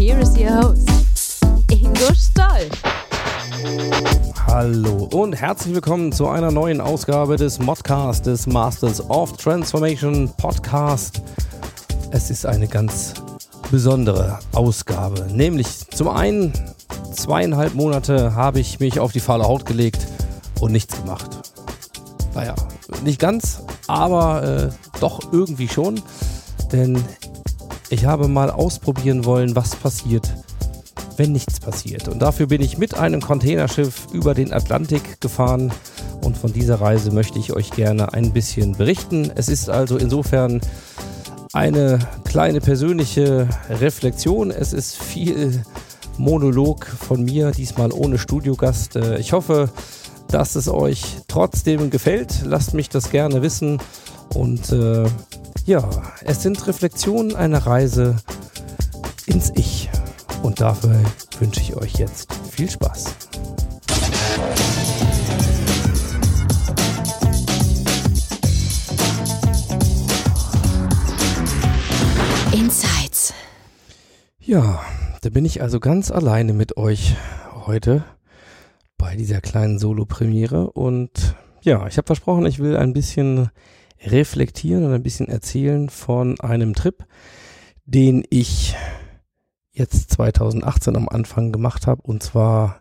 Here is your host, Ingo Stoll. Hallo und herzlich willkommen zu einer neuen Ausgabe des Modcast des Masters of Transformation Podcast. Es ist eine ganz besondere Ausgabe, nämlich zum einen zweieinhalb Monate habe ich mich auf die fahle Haut gelegt und nichts gemacht. Naja, nicht ganz, aber äh, doch irgendwie schon, denn ich habe mal ausprobieren wollen, was passiert, wenn nichts passiert. Und dafür bin ich mit einem Containerschiff über den Atlantik gefahren und von dieser Reise möchte ich euch gerne ein bisschen berichten. Es ist also insofern eine kleine persönliche Reflexion. Es ist viel Monolog von mir, diesmal ohne Studiogast. Äh, Ich hoffe, dass es euch trotzdem gefällt. Lasst mich das gerne wissen. Und äh, ja, es sind Reflexionen einer Reise ins Ich. Und dafür wünsche ich euch jetzt viel Spaß. Insights. Ja, da bin ich also ganz alleine mit euch heute bei dieser kleinen Solo-Premiere. Und ja, ich habe versprochen, ich will ein bisschen reflektieren und ein bisschen erzählen von einem Trip, den ich jetzt 2018 am Anfang gemacht habe. Und zwar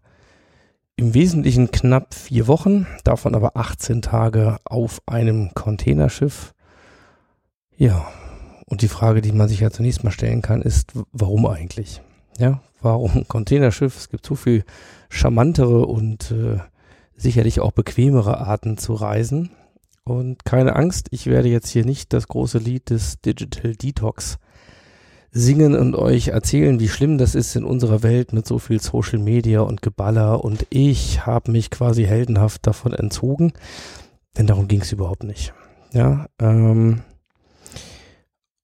im Wesentlichen knapp vier Wochen, davon aber 18 Tage auf einem Containerschiff. Ja, und die Frage, die man sich ja zunächst mal stellen kann, ist, warum eigentlich? Ja, warum Containerschiff? Es gibt so viel charmantere und äh, sicherlich auch bequemere Arten zu reisen. Und keine Angst, ich werde jetzt hier nicht das große Lied des Digital Detox singen und euch erzählen, wie schlimm das ist in unserer Welt mit so viel Social Media und Geballer. Und ich habe mich quasi heldenhaft davon entzogen, denn darum ging es überhaupt nicht. Ja, ähm,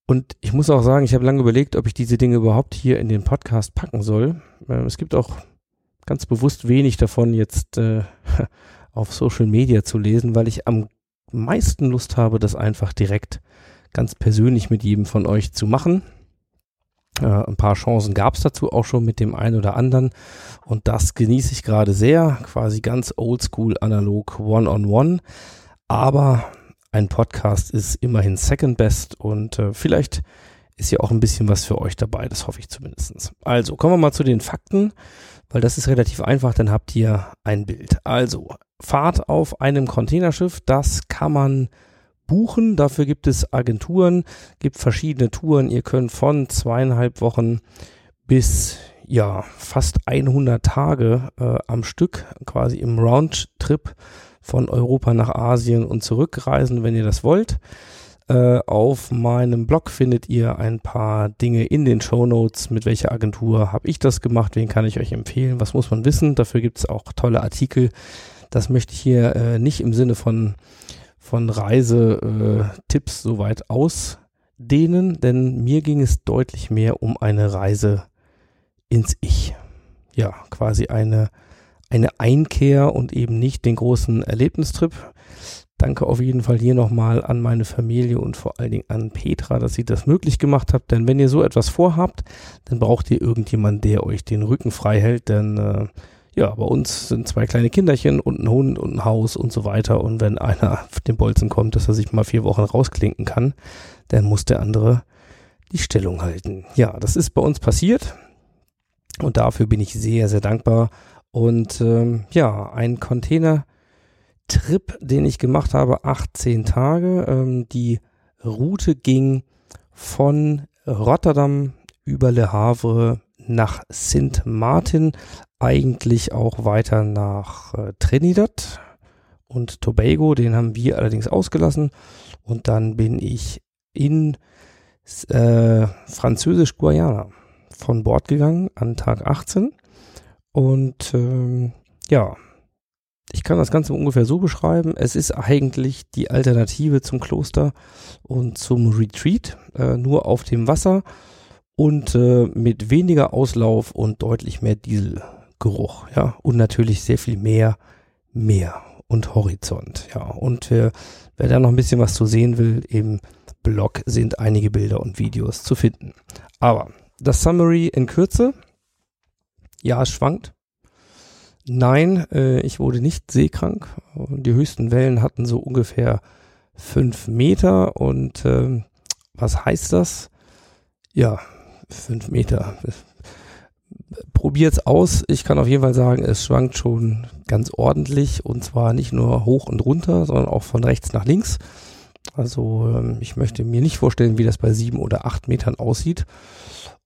und ich muss auch sagen, ich habe lange überlegt, ob ich diese Dinge überhaupt hier in den Podcast packen soll. Ähm, es gibt auch ganz bewusst wenig davon jetzt äh, auf Social Media zu lesen, weil ich am meisten Lust habe, das einfach direkt ganz persönlich mit jedem von euch zu machen. Äh, ein paar Chancen gab es dazu auch schon mit dem einen oder anderen und das genieße ich gerade sehr, quasi ganz oldschool analog one-on-one. Aber ein Podcast ist immerhin Second Best und äh, vielleicht ist ja auch ein bisschen was für euch dabei, das hoffe ich zumindest. Also kommen wir mal zu den Fakten, weil das ist relativ einfach, dann habt ihr ein Bild. Also Fahrt auf einem Containerschiff, das kann man buchen, dafür gibt es Agenturen, gibt verschiedene Touren, ihr könnt von zweieinhalb Wochen bis ja fast 100 Tage äh, am Stück quasi im Roundtrip von Europa nach Asien und zurückreisen, wenn ihr das wollt. Äh, auf meinem Blog findet ihr ein paar Dinge in den Show Notes. Mit welcher Agentur habe ich das gemacht? Wen kann ich euch empfehlen? Was muss man wissen? Dafür gibt es auch tolle Artikel. Das möchte ich hier äh, nicht im Sinne von, von Reisetipps so weit ausdehnen, denn mir ging es deutlich mehr um eine Reise ins Ich. Ja, quasi eine eine Einkehr und eben nicht den großen Erlebnistrip. Danke auf jeden Fall hier nochmal an meine Familie und vor allen Dingen an Petra, dass sie das möglich gemacht hat. Denn wenn ihr so etwas vorhabt, dann braucht ihr irgendjemanden, der euch den Rücken frei hält. Denn äh, ja, bei uns sind zwei kleine Kinderchen und ein Hund und ein Haus und so weiter. Und wenn einer auf den Bolzen kommt, dass er sich mal vier Wochen rausklinken kann, dann muss der andere die Stellung halten. Ja, das ist bei uns passiert. Und dafür bin ich sehr, sehr dankbar und ähm, ja, ein Container-Trip, den ich gemacht habe, 18 Tage. Ähm, die Route ging von Rotterdam über Le Havre nach Sint Maarten, eigentlich auch weiter nach äh, Trinidad und Tobago, den haben wir allerdings ausgelassen. Und dann bin ich in äh, Französisch-Guayana von Bord gegangen an Tag 18. Und ähm, ja, ich kann das Ganze ungefähr so beschreiben. Es ist eigentlich die Alternative zum Kloster und zum Retreat, äh, nur auf dem Wasser und äh, mit weniger Auslauf und deutlich mehr Dieselgeruch, ja, und natürlich sehr viel mehr Meer und Horizont, ja. Und äh, wer da noch ein bisschen was zu sehen will, im Blog sind einige Bilder und Videos zu finden. Aber das Summary in Kürze. Ja, es schwankt. Nein, äh, ich wurde nicht seekrank. Die höchsten Wellen hatten so ungefähr fünf Meter. Und äh, was heißt das? Ja, fünf Meter. Probiert's aus. Ich kann auf jeden Fall sagen, es schwankt schon ganz ordentlich. Und zwar nicht nur hoch und runter, sondern auch von rechts nach links. Also ähm, ich möchte mir nicht vorstellen, wie das bei sieben oder acht Metern aussieht.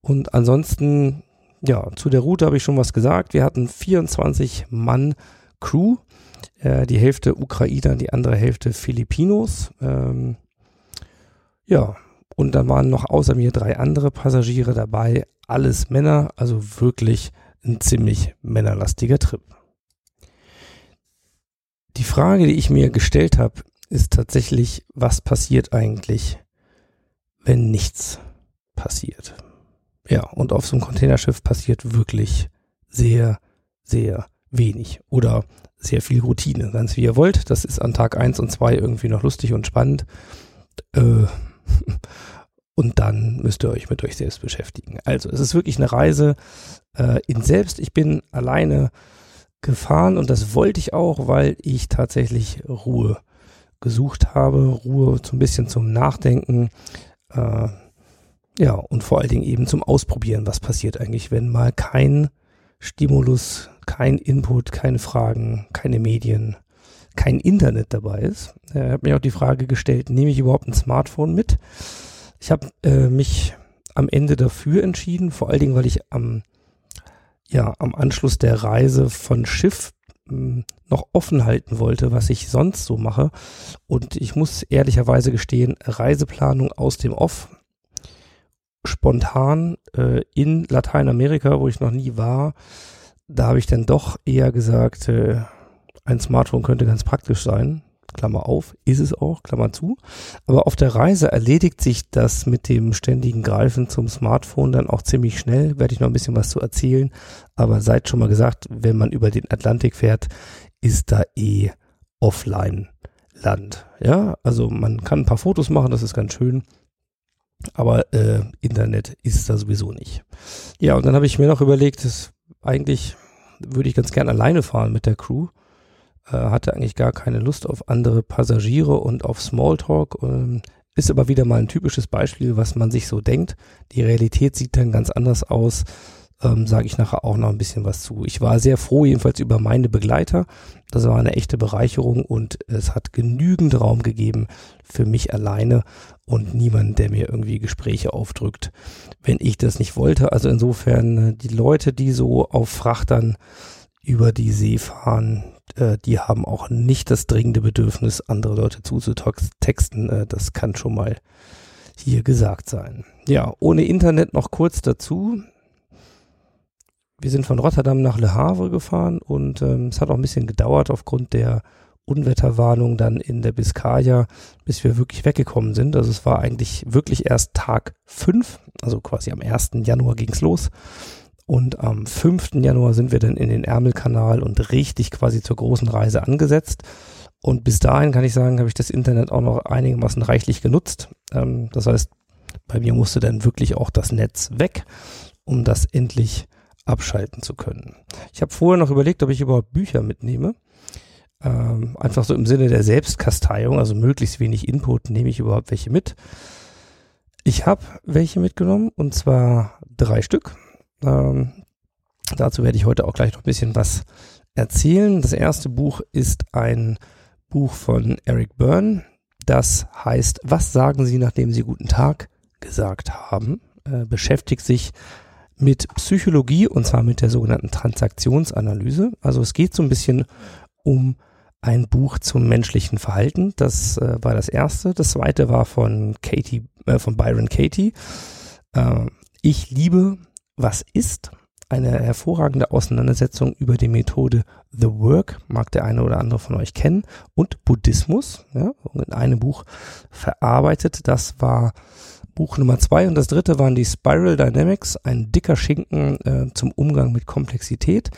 Und ansonsten, ja, zu der Route habe ich schon was gesagt. Wir hatten 24 Mann Crew, äh, die Hälfte Ukrainer, die andere Hälfte Filipinos. Ähm, ja, und dann waren noch außer mir drei andere Passagiere dabei, alles Männer, also wirklich ein ziemlich männerlastiger Trip. Die Frage, die ich mir gestellt habe, ist tatsächlich, was passiert eigentlich, wenn nichts passiert? Ja, und auf so einem Containerschiff passiert wirklich sehr, sehr wenig oder sehr viel Routine. Ganz wie ihr wollt. Das ist an Tag eins und zwei irgendwie noch lustig und spannend. Äh, und dann müsst ihr euch mit euch selbst beschäftigen. Also, es ist wirklich eine Reise äh, in selbst. Ich bin alleine gefahren und das wollte ich auch, weil ich tatsächlich Ruhe gesucht habe. Ruhe so ein bisschen zum Nachdenken. Äh, ja, und vor allen Dingen eben zum Ausprobieren, was passiert eigentlich, wenn mal kein Stimulus, kein Input, keine Fragen, keine Medien, kein Internet dabei ist. Er hat mir auch die Frage gestellt, nehme ich überhaupt ein Smartphone mit? Ich habe äh, mich am Ende dafür entschieden, vor allen Dingen, weil ich am, ja, am Anschluss der Reise von Schiff hm, noch offen halten wollte, was ich sonst so mache. Und ich muss ehrlicherweise gestehen, Reiseplanung aus dem Off spontan äh, in Lateinamerika, wo ich noch nie war, da habe ich dann doch eher gesagt, äh, ein Smartphone könnte ganz praktisch sein. Klammer auf, ist es auch, Klammer zu. Aber auf der Reise erledigt sich das mit dem ständigen Greifen zum Smartphone dann auch ziemlich schnell. Werde ich noch ein bisschen was zu erzählen. Aber seid schon mal gesagt, wenn man über den Atlantik fährt, ist da eh offline Land. Ja, also man kann ein paar Fotos machen, das ist ganz schön. Aber äh, Internet ist da sowieso nicht. Ja, und dann habe ich mir noch überlegt, dass eigentlich würde ich ganz gern alleine fahren mit der Crew. Äh, hatte eigentlich gar keine Lust auf andere Passagiere und auf Smalltalk. Ähm, ist aber wieder mal ein typisches Beispiel, was man sich so denkt. Die Realität sieht dann ganz anders aus ähm, sage ich nachher auch noch ein bisschen was zu. Ich war sehr froh jedenfalls über meine Begleiter. Das war eine echte Bereicherung und es hat genügend Raum gegeben für mich alleine und niemand, der mir irgendwie Gespräche aufdrückt, wenn ich das nicht wollte. Also insofern äh, die Leute, die so auf Frachtern über die See fahren, äh, die haben auch nicht das dringende Bedürfnis, andere Leute zuzutexten. Äh, das kann schon mal hier gesagt sein. Ja, ohne Internet noch kurz dazu wir sind von Rotterdam nach Le Havre gefahren und ähm, es hat auch ein bisschen gedauert aufgrund der Unwetterwarnung dann in der Biskaya, bis wir wirklich weggekommen sind. Also es war eigentlich wirklich erst Tag fünf, also quasi am 1. Januar ging's los. Und am 5. Januar sind wir dann in den Ärmelkanal und richtig quasi zur großen Reise angesetzt. Und bis dahin kann ich sagen, habe ich das Internet auch noch einigermaßen reichlich genutzt. Ähm, das heißt, bei mir musste dann wirklich auch das Netz weg, um das endlich abschalten zu können. Ich habe vorher noch überlegt, ob ich überhaupt Bücher mitnehme. Ähm, einfach so im Sinne der Selbstkasteiung, also möglichst wenig Input, nehme ich überhaupt welche mit. Ich habe welche mitgenommen und zwar drei Stück. Ähm, dazu werde ich heute auch gleich noch ein bisschen was erzählen. Das erste Buch ist ein Buch von Eric Byrne. Das heißt, was sagen Sie, nachdem Sie guten Tag gesagt haben? Äh, beschäftigt sich mit Psychologie und zwar mit der sogenannten Transaktionsanalyse. Also es geht so ein bisschen um ein Buch zum menschlichen Verhalten. Das äh, war das erste. Das zweite war von Katie, äh, von Byron Katie. Äh, ich liebe, was ist. Eine hervorragende Auseinandersetzung über die Methode The Work, mag der eine oder andere von euch kennen, und Buddhismus, ja, in einem Buch verarbeitet. Das war Buch Nummer zwei und das dritte waren die Spiral Dynamics, ein dicker Schinken äh, zum Umgang mit Komplexität.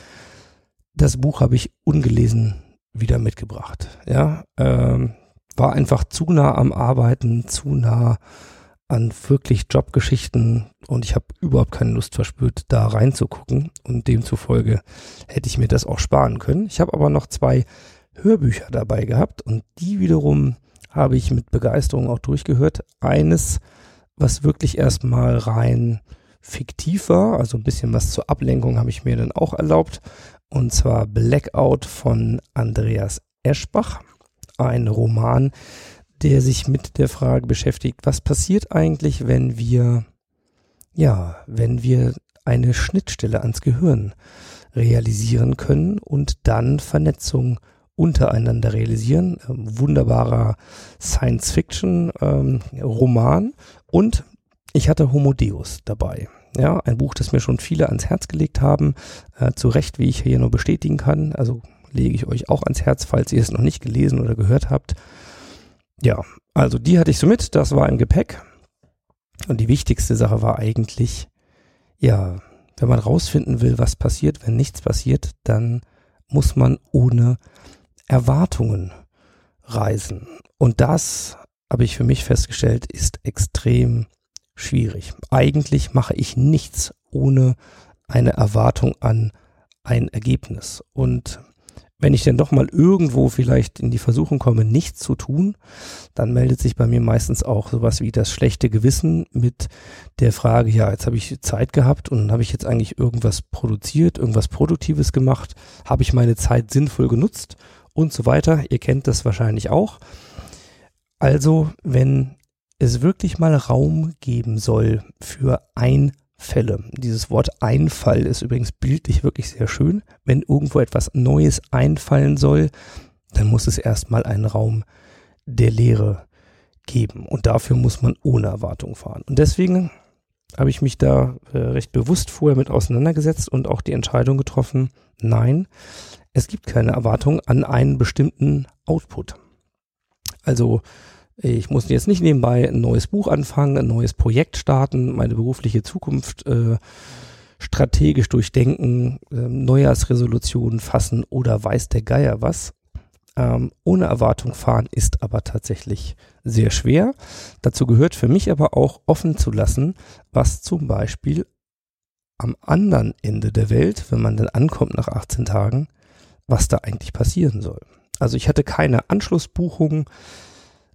Das Buch habe ich ungelesen wieder mitgebracht. Ja, ähm, war einfach zu nah am Arbeiten, zu nah an wirklich Jobgeschichten und ich habe überhaupt keine Lust verspürt, da reinzugucken und demzufolge hätte ich mir das auch sparen können. Ich habe aber noch zwei Hörbücher dabei gehabt und die wiederum habe ich mit Begeisterung auch durchgehört. Eines, was wirklich erstmal rein fiktiv war, also ein bisschen was zur Ablenkung habe ich mir dann auch erlaubt und zwar Blackout von Andreas Eschbach, ein Roman, der sich mit der Frage beschäftigt, was passiert eigentlich, wenn wir, ja, wenn wir eine Schnittstelle ans Gehirn realisieren können und dann Vernetzung untereinander realisieren. Ähm, wunderbarer Science-Fiction-Roman. Ähm, und ich hatte Homo Deus dabei. Ja, ein Buch, das mir schon viele ans Herz gelegt haben. Äh, zu Recht, wie ich hier nur bestätigen kann. Also lege ich euch auch ans Herz, falls ihr es noch nicht gelesen oder gehört habt. Ja, also die hatte ich so mit. Das war im Gepäck. Und die wichtigste Sache war eigentlich, ja, wenn man rausfinden will, was passiert, wenn nichts passiert, dann muss man ohne Erwartungen reisen. Und das habe ich für mich festgestellt, ist extrem schwierig. Eigentlich mache ich nichts ohne eine Erwartung an ein Ergebnis. Und wenn ich denn doch mal irgendwo vielleicht in die Versuchung komme, nichts zu tun, dann meldet sich bei mir meistens auch sowas wie das schlechte Gewissen mit der Frage, ja, jetzt habe ich Zeit gehabt und habe ich jetzt eigentlich irgendwas produziert, irgendwas Produktives gemacht, habe ich meine Zeit sinnvoll genutzt und so weiter. Ihr kennt das wahrscheinlich auch. Also, wenn es wirklich mal Raum geben soll für Einfälle. Dieses Wort Einfall ist übrigens bildlich wirklich sehr schön. Wenn irgendwo etwas Neues einfallen soll, dann muss es erstmal einen Raum der Lehre geben. Und dafür muss man ohne Erwartung fahren. Und deswegen habe ich mich da äh, recht bewusst vorher mit auseinandergesetzt und auch die Entscheidung getroffen, nein, es gibt keine Erwartung an einen bestimmten Output. Also ich muss jetzt nicht nebenbei ein neues Buch anfangen, ein neues Projekt starten, meine berufliche Zukunft äh, strategisch durchdenken, äh, Neujahrsresolutionen fassen oder weiß der Geier was. Ähm, ohne Erwartung fahren ist aber tatsächlich sehr schwer. Dazu gehört für mich aber auch offen zu lassen, was zum Beispiel am anderen Ende der Welt, wenn man dann ankommt nach 18 Tagen, was da eigentlich passieren soll. Also ich hatte keine Anschlussbuchung,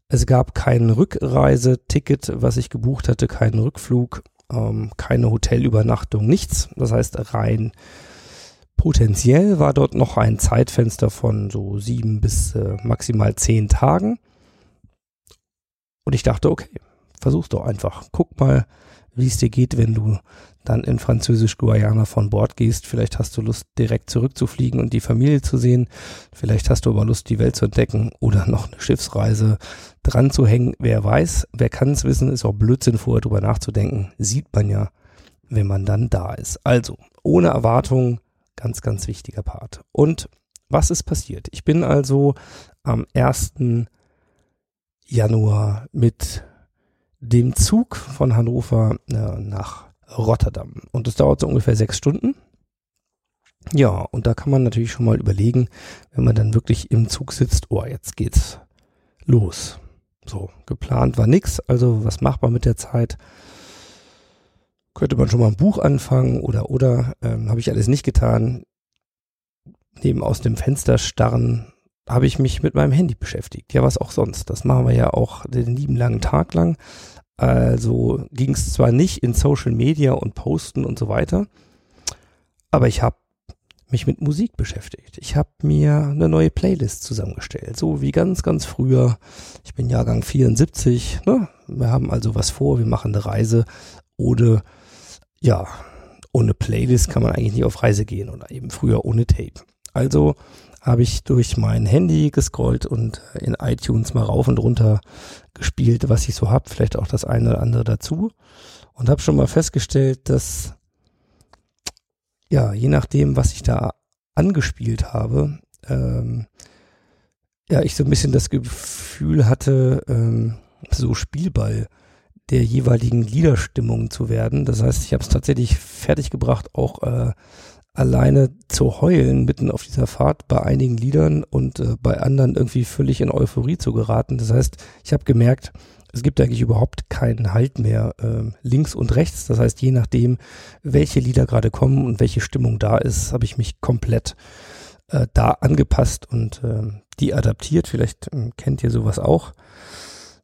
es gab kein Rückreiseticket, was ich gebucht hatte, keinen Rückflug, ähm, keine Hotelübernachtung, nichts. Das heißt, rein potenziell war dort noch ein Zeitfenster von so sieben bis äh, maximal zehn Tagen. Und ich dachte, okay, versuch's doch einfach. Guck mal, wie es dir geht, wenn du dann in Französisch-Guayana von Bord gehst. Vielleicht hast du Lust, direkt zurückzufliegen und die Familie zu sehen. Vielleicht hast du aber Lust, die Welt zu entdecken oder noch eine Schiffsreise dran zu hängen. Wer weiß, wer kann es wissen, ist auch Blödsinn vorher drüber nachzudenken. Sieht man ja, wenn man dann da ist. Also, ohne Erwartung, ganz, ganz wichtiger Part. Und was ist passiert? Ich bin also am 1. Januar mit dem Zug von Hannover äh, nach Rotterdam. Und das dauert so ungefähr sechs Stunden. Ja, und da kann man natürlich schon mal überlegen, wenn man dann wirklich im Zug sitzt, oh, jetzt geht's los. So, geplant war nix, also was macht man mit der Zeit? Könnte man schon mal ein Buch anfangen oder oder ähm, habe ich alles nicht getan. Neben aus dem Fenster starren habe ich mich mit meinem Handy beschäftigt. Ja, was auch sonst. Das machen wir ja auch den lieben langen Tag lang. Also ging es zwar nicht in Social Media und Posten und so weiter, aber ich habe mich mit Musik beschäftigt. Ich habe mir eine neue Playlist zusammengestellt, so wie ganz, ganz früher. Ich bin Jahrgang 74. Ne? Wir haben also was vor, wir machen eine Reise ohne, ja, ohne Playlist kann man eigentlich nicht auf Reise gehen oder eben früher ohne Tape. Also habe ich durch mein Handy gescrollt und in iTunes mal rauf und runter gespielt, was ich so hab, vielleicht auch das eine oder andere dazu und habe schon mal festgestellt, dass ja, je nachdem, was ich da angespielt habe, ähm, ja, ich so ein bisschen das Gefühl hatte, ähm, so Spielball der jeweiligen Liederstimmung zu werden. Das heißt, ich habe es tatsächlich fertiggebracht, auch äh, alleine zu heulen mitten auf dieser Fahrt bei einigen Liedern und äh, bei anderen irgendwie völlig in Euphorie zu geraten. Das heißt, ich habe gemerkt, es gibt eigentlich überhaupt keinen Halt mehr äh, links und rechts. Das heißt, je nachdem, welche Lieder gerade kommen und welche Stimmung da ist, habe ich mich komplett äh, da angepasst und äh, die adaptiert. Vielleicht äh, kennt ihr sowas auch.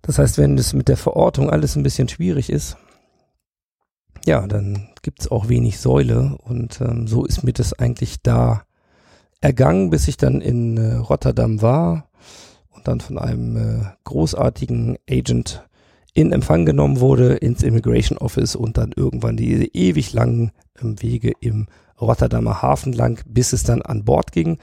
Das heißt, wenn es mit der Verortung alles ein bisschen schwierig ist, ja, dann gibt's auch wenig Säule und ähm, so ist mir das eigentlich da ergangen, bis ich dann in äh, Rotterdam war und dann von einem äh, großartigen Agent in Empfang genommen wurde ins Immigration Office und dann irgendwann diese ewig langen ähm, Wege im Rotterdamer Hafen lang, bis es dann an Bord ging.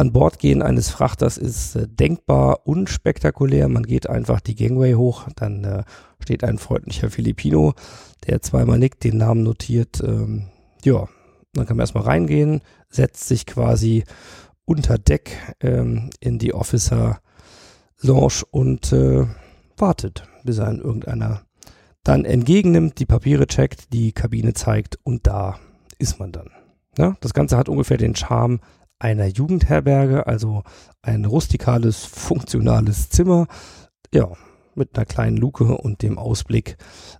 An Bord gehen eines Frachters ist äh, denkbar unspektakulär. Man geht einfach die Gangway hoch, dann äh, steht ein freundlicher Filipino, der zweimal nickt, den Namen notiert. Ähm, ja, dann kann man erstmal reingehen, setzt sich quasi unter Deck ähm, in die Officer Lounge und äh, wartet, bis er in irgendeiner dann entgegennimmt, die Papiere checkt, die Kabine zeigt und da ist man dann. Ja, das Ganze hat ungefähr den Charme einer Jugendherberge, also ein rustikales, funktionales Zimmer, ja, mit einer kleinen Luke und dem Ausblick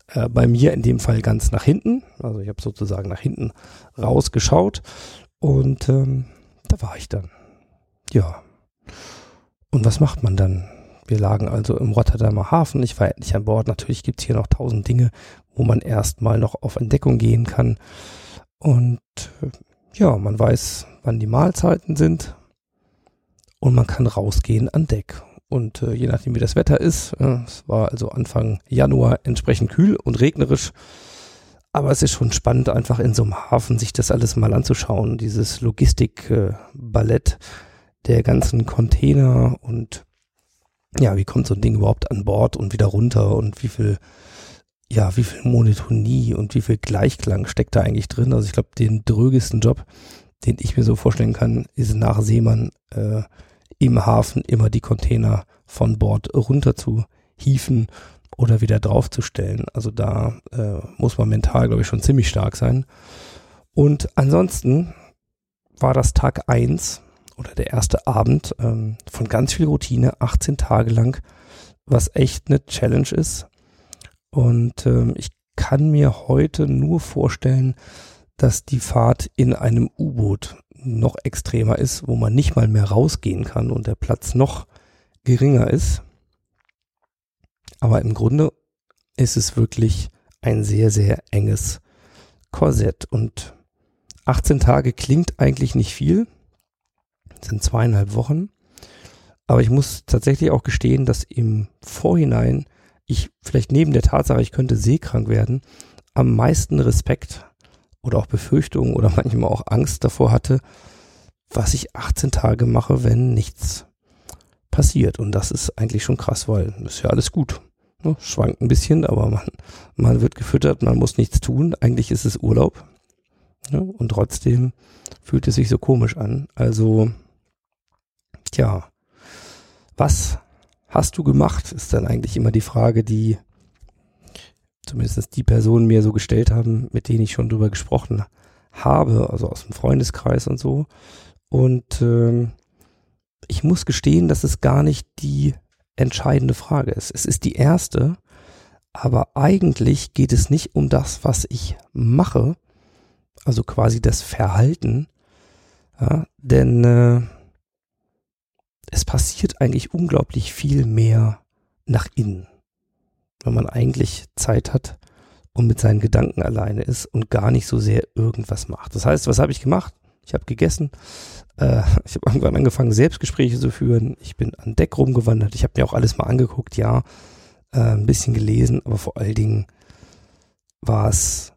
äh, bei mir in dem Fall ganz nach hinten. Also ich habe sozusagen nach hinten rausgeschaut und ähm, da war ich dann. Ja. Und was macht man dann? Wir lagen also im Rotterdamer Hafen. Ich war endlich an Bord. Natürlich gibt's hier noch tausend Dinge, wo man erstmal noch auf Entdeckung gehen kann. Und äh, ja, man weiß, wann die Mahlzeiten sind und man kann rausgehen an Deck. Und äh, je nachdem, wie das Wetter ist, äh, es war also Anfang Januar entsprechend kühl und regnerisch, aber es ist schon spannend, einfach in so einem Hafen sich das alles mal anzuschauen, dieses Logistikballett äh, der ganzen Container und ja, wie kommt so ein Ding überhaupt an Bord und wieder runter und wie viel ja, wie viel Monotonie und wie viel Gleichklang steckt da eigentlich drin? Also ich glaube, den drögesten Job, den ich mir so vorstellen kann, ist nach Seemann äh, im Hafen immer die Container von Bord runter zu hieven oder wieder draufzustellen. Also da äh, muss man mental, glaube ich, schon ziemlich stark sein. Und ansonsten war das Tag eins oder der erste Abend ähm, von ganz viel Routine, 18 Tage lang, was echt eine Challenge ist. Und ähm, ich kann mir heute nur vorstellen, dass die Fahrt in einem U-Boot noch extremer ist, wo man nicht mal mehr rausgehen kann und der Platz noch geringer ist. Aber im Grunde ist es wirklich ein sehr, sehr enges Korsett. Und 18 Tage klingt eigentlich nicht viel, das sind zweieinhalb Wochen. Aber ich muss tatsächlich auch gestehen, dass im Vorhinein ich vielleicht neben der Tatsache, ich könnte seekrank werden, am meisten Respekt oder auch Befürchtungen oder manchmal auch Angst davor hatte, was ich 18 Tage mache, wenn nichts passiert. Und das ist eigentlich schon krass, weil ist ja alles gut. Ne? Schwankt ein bisschen, aber man, man wird gefüttert, man muss nichts tun. Eigentlich ist es Urlaub. Ne? Und trotzdem fühlt es sich so komisch an. Also, tja, was hast du gemacht, ist dann eigentlich immer die Frage, die zumindest die Personen mir so gestellt haben, mit denen ich schon drüber gesprochen habe, also aus dem Freundeskreis und so. Und ähm, ich muss gestehen, dass es gar nicht die entscheidende Frage ist. Es ist die erste, aber eigentlich geht es nicht um das, was ich mache, also quasi das Verhalten, ja, denn äh, es passiert eigentlich unglaublich viel mehr nach innen, wenn man eigentlich Zeit hat und mit seinen Gedanken alleine ist und gar nicht so sehr irgendwas macht. Das heißt, was habe ich gemacht? Ich habe gegessen. Äh, ich habe irgendwann angefangen, Selbstgespräche zu führen. Ich bin an Deck rumgewandert. Ich habe mir auch alles mal angeguckt, ja, äh, ein bisschen gelesen, aber vor allen Dingen war es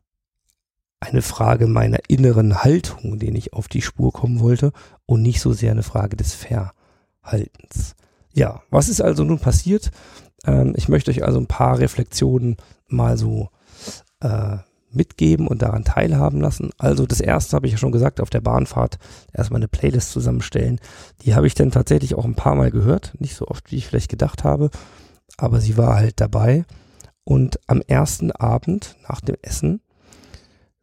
eine Frage meiner inneren Haltung, den ich auf die Spur kommen wollte und nicht so sehr eine Frage des Verhaltens. Ja, was ist also nun passiert? Ähm, ich möchte euch also ein paar Reflexionen mal so äh, mitgeben und daran teilhaben lassen. Also das erste habe ich ja schon gesagt, auf der Bahnfahrt erstmal eine Playlist zusammenstellen. Die habe ich dann tatsächlich auch ein paar Mal gehört, nicht so oft, wie ich vielleicht gedacht habe, aber sie war halt dabei. Und am ersten Abend nach dem Essen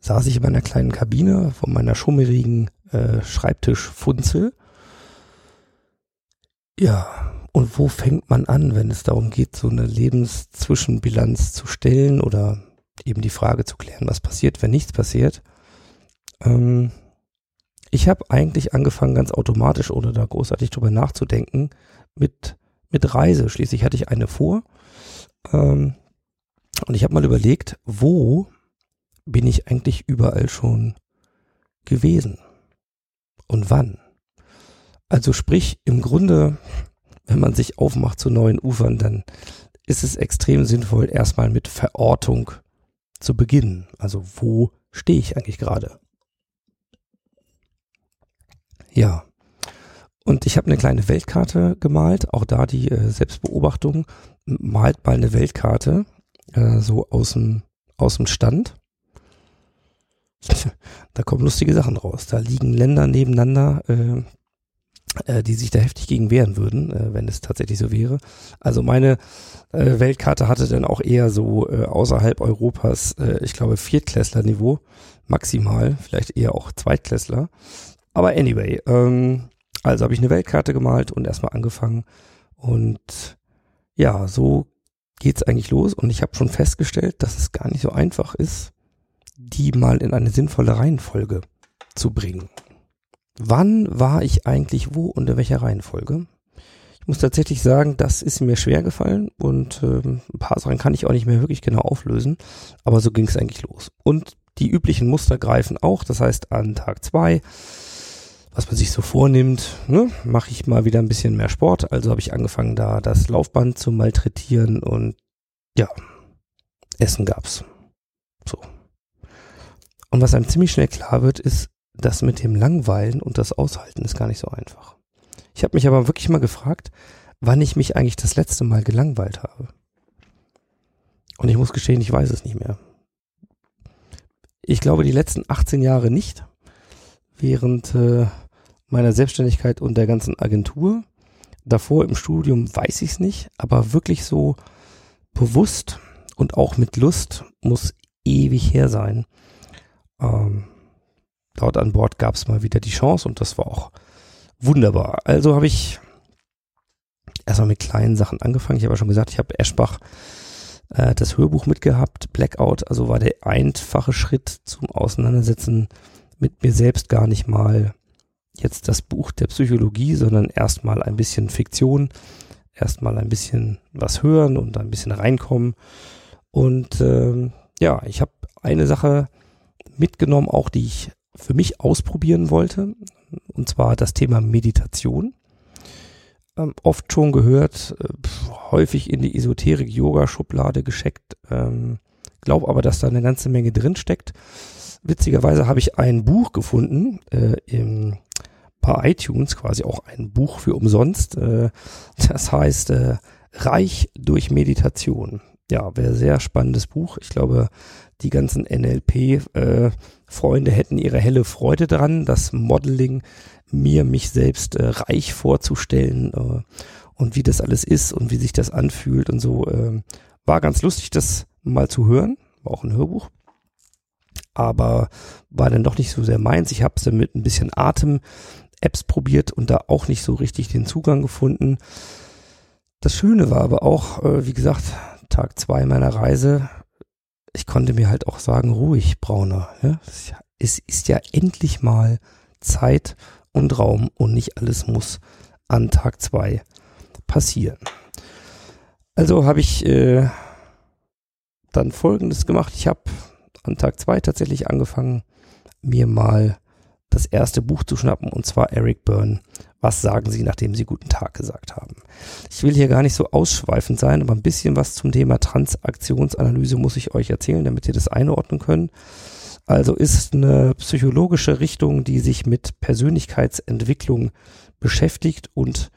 saß ich in meiner kleinen Kabine von meiner schummerigen äh, Schreibtischfunzel. Ja, und wo fängt man an, wenn es darum geht, so eine Lebenszwischenbilanz zu stellen oder eben die Frage zu klären, was passiert, wenn nichts passiert? Ähm, ich habe eigentlich angefangen, ganz automatisch, ohne da großartig drüber nachzudenken, mit, mit Reise. Schließlich hatte ich eine vor. Ähm, und ich habe mal überlegt, wo bin ich eigentlich überall schon gewesen? Und wann? Also sprich, im Grunde, wenn man sich aufmacht zu neuen Ufern, dann ist es extrem sinnvoll, erstmal mit Verortung zu beginnen. Also wo stehe ich eigentlich gerade? Ja. Und ich habe eine kleine Weltkarte gemalt, auch da die äh, Selbstbeobachtung. Malt mal eine Weltkarte, äh, so aus dem, Stand. Da kommen lustige Sachen raus. Da liegen Länder nebeneinander, äh, äh, die sich da heftig gegen wehren würden, äh, wenn es tatsächlich so wäre. Also meine äh, Weltkarte hatte dann auch eher so äh, außerhalb Europas, äh, ich glaube, Viertklässler-Niveau maximal, vielleicht eher auch Zweitklässler. Aber anyway, ähm, also habe ich eine Weltkarte gemalt und erstmal angefangen und ja, so geht's eigentlich los und ich habe schon festgestellt, dass es gar nicht so einfach ist, die mal in eine sinnvolle Reihenfolge zu bringen. Wann war ich eigentlich wo und in welcher Reihenfolge? Ich muss tatsächlich sagen, das ist mir schwer gefallen und äh, ein paar Sachen kann ich auch nicht mehr wirklich genau auflösen, aber so ging es eigentlich los. Und die üblichen Muster greifen auch, das heißt an Tag zwei, was man sich so vornimmt, ne, mache ich mal wieder ein bisschen mehr Sport, also habe ich angefangen da das Laufband zu malträtieren und ja, Essen gab's. So. Und was einem ziemlich schnell klar wird, ist, das mit dem Langweilen und das Aushalten ist gar nicht so einfach. Ich habe mich aber wirklich mal gefragt, wann ich mich eigentlich das letzte Mal gelangweilt habe. Und ich muss gestehen, ich weiß es nicht mehr. Ich glaube, die letzten 18 Jahre nicht. Während äh, meiner Selbstständigkeit und der ganzen Agentur. Davor im Studium weiß ich es nicht, aber wirklich so bewusst und auch mit Lust muss ewig her sein. Ähm, dort an Bord gab es mal wieder die Chance und das war auch wunderbar. Also habe ich erstmal mit kleinen Sachen angefangen. Ich habe ja schon gesagt, ich habe Eschbach äh, das Hörbuch mitgehabt, Blackout, also war der einfache Schritt zum Auseinandersetzen mit mir selbst gar nicht mal jetzt das Buch der Psychologie, sondern erstmal ein bisschen Fiktion, erstmal ein bisschen was hören und ein bisschen reinkommen. Und ähm, ja, ich habe eine Sache mitgenommen, auch die ich für mich ausprobieren wollte, und zwar das Thema Meditation. Ähm, oft schon gehört, äh, häufig in die Esoterik-Yoga-Schublade gescheckt, ähm, glaube aber, dass da eine ganze Menge drin steckt. Witzigerweise habe ich ein Buch gefunden, äh, im, bei iTunes, quasi auch ein Buch für umsonst. Äh, das heißt äh, Reich durch Meditation. Ja, wäre sehr spannendes Buch. Ich glaube, die ganzen NLP-Freunde äh, hätten ihre helle Freude dran, das Modeling mir, mich selbst äh, reich vorzustellen äh, und wie das alles ist und wie sich das anfühlt und so. Äh, war ganz lustig, das mal zu hören. War auch ein Hörbuch. Aber war dann doch nicht so sehr meins. Ich habe es dann mit ein bisschen Atem-Apps probiert und da auch nicht so richtig den Zugang gefunden. Das Schöne war aber auch, äh, wie gesagt, Tag zwei meiner Reise ich konnte mir halt auch sagen, ruhig, Brauner. Ja? Es ist ja endlich mal Zeit und Raum und nicht alles muss an Tag zwei passieren. Also habe ich äh, dann Folgendes gemacht. Ich habe an Tag zwei tatsächlich angefangen, mir mal das erste Buch zu schnappen, und zwar Eric Byrne, Was sagen Sie, nachdem Sie guten Tag gesagt haben? Ich will hier gar nicht so ausschweifend sein, aber ein bisschen was zum Thema Transaktionsanalyse muss ich euch erzählen, damit ihr das einordnen könnt. Also ist eine psychologische Richtung, die sich mit Persönlichkeitsentwicklung beschäftigt und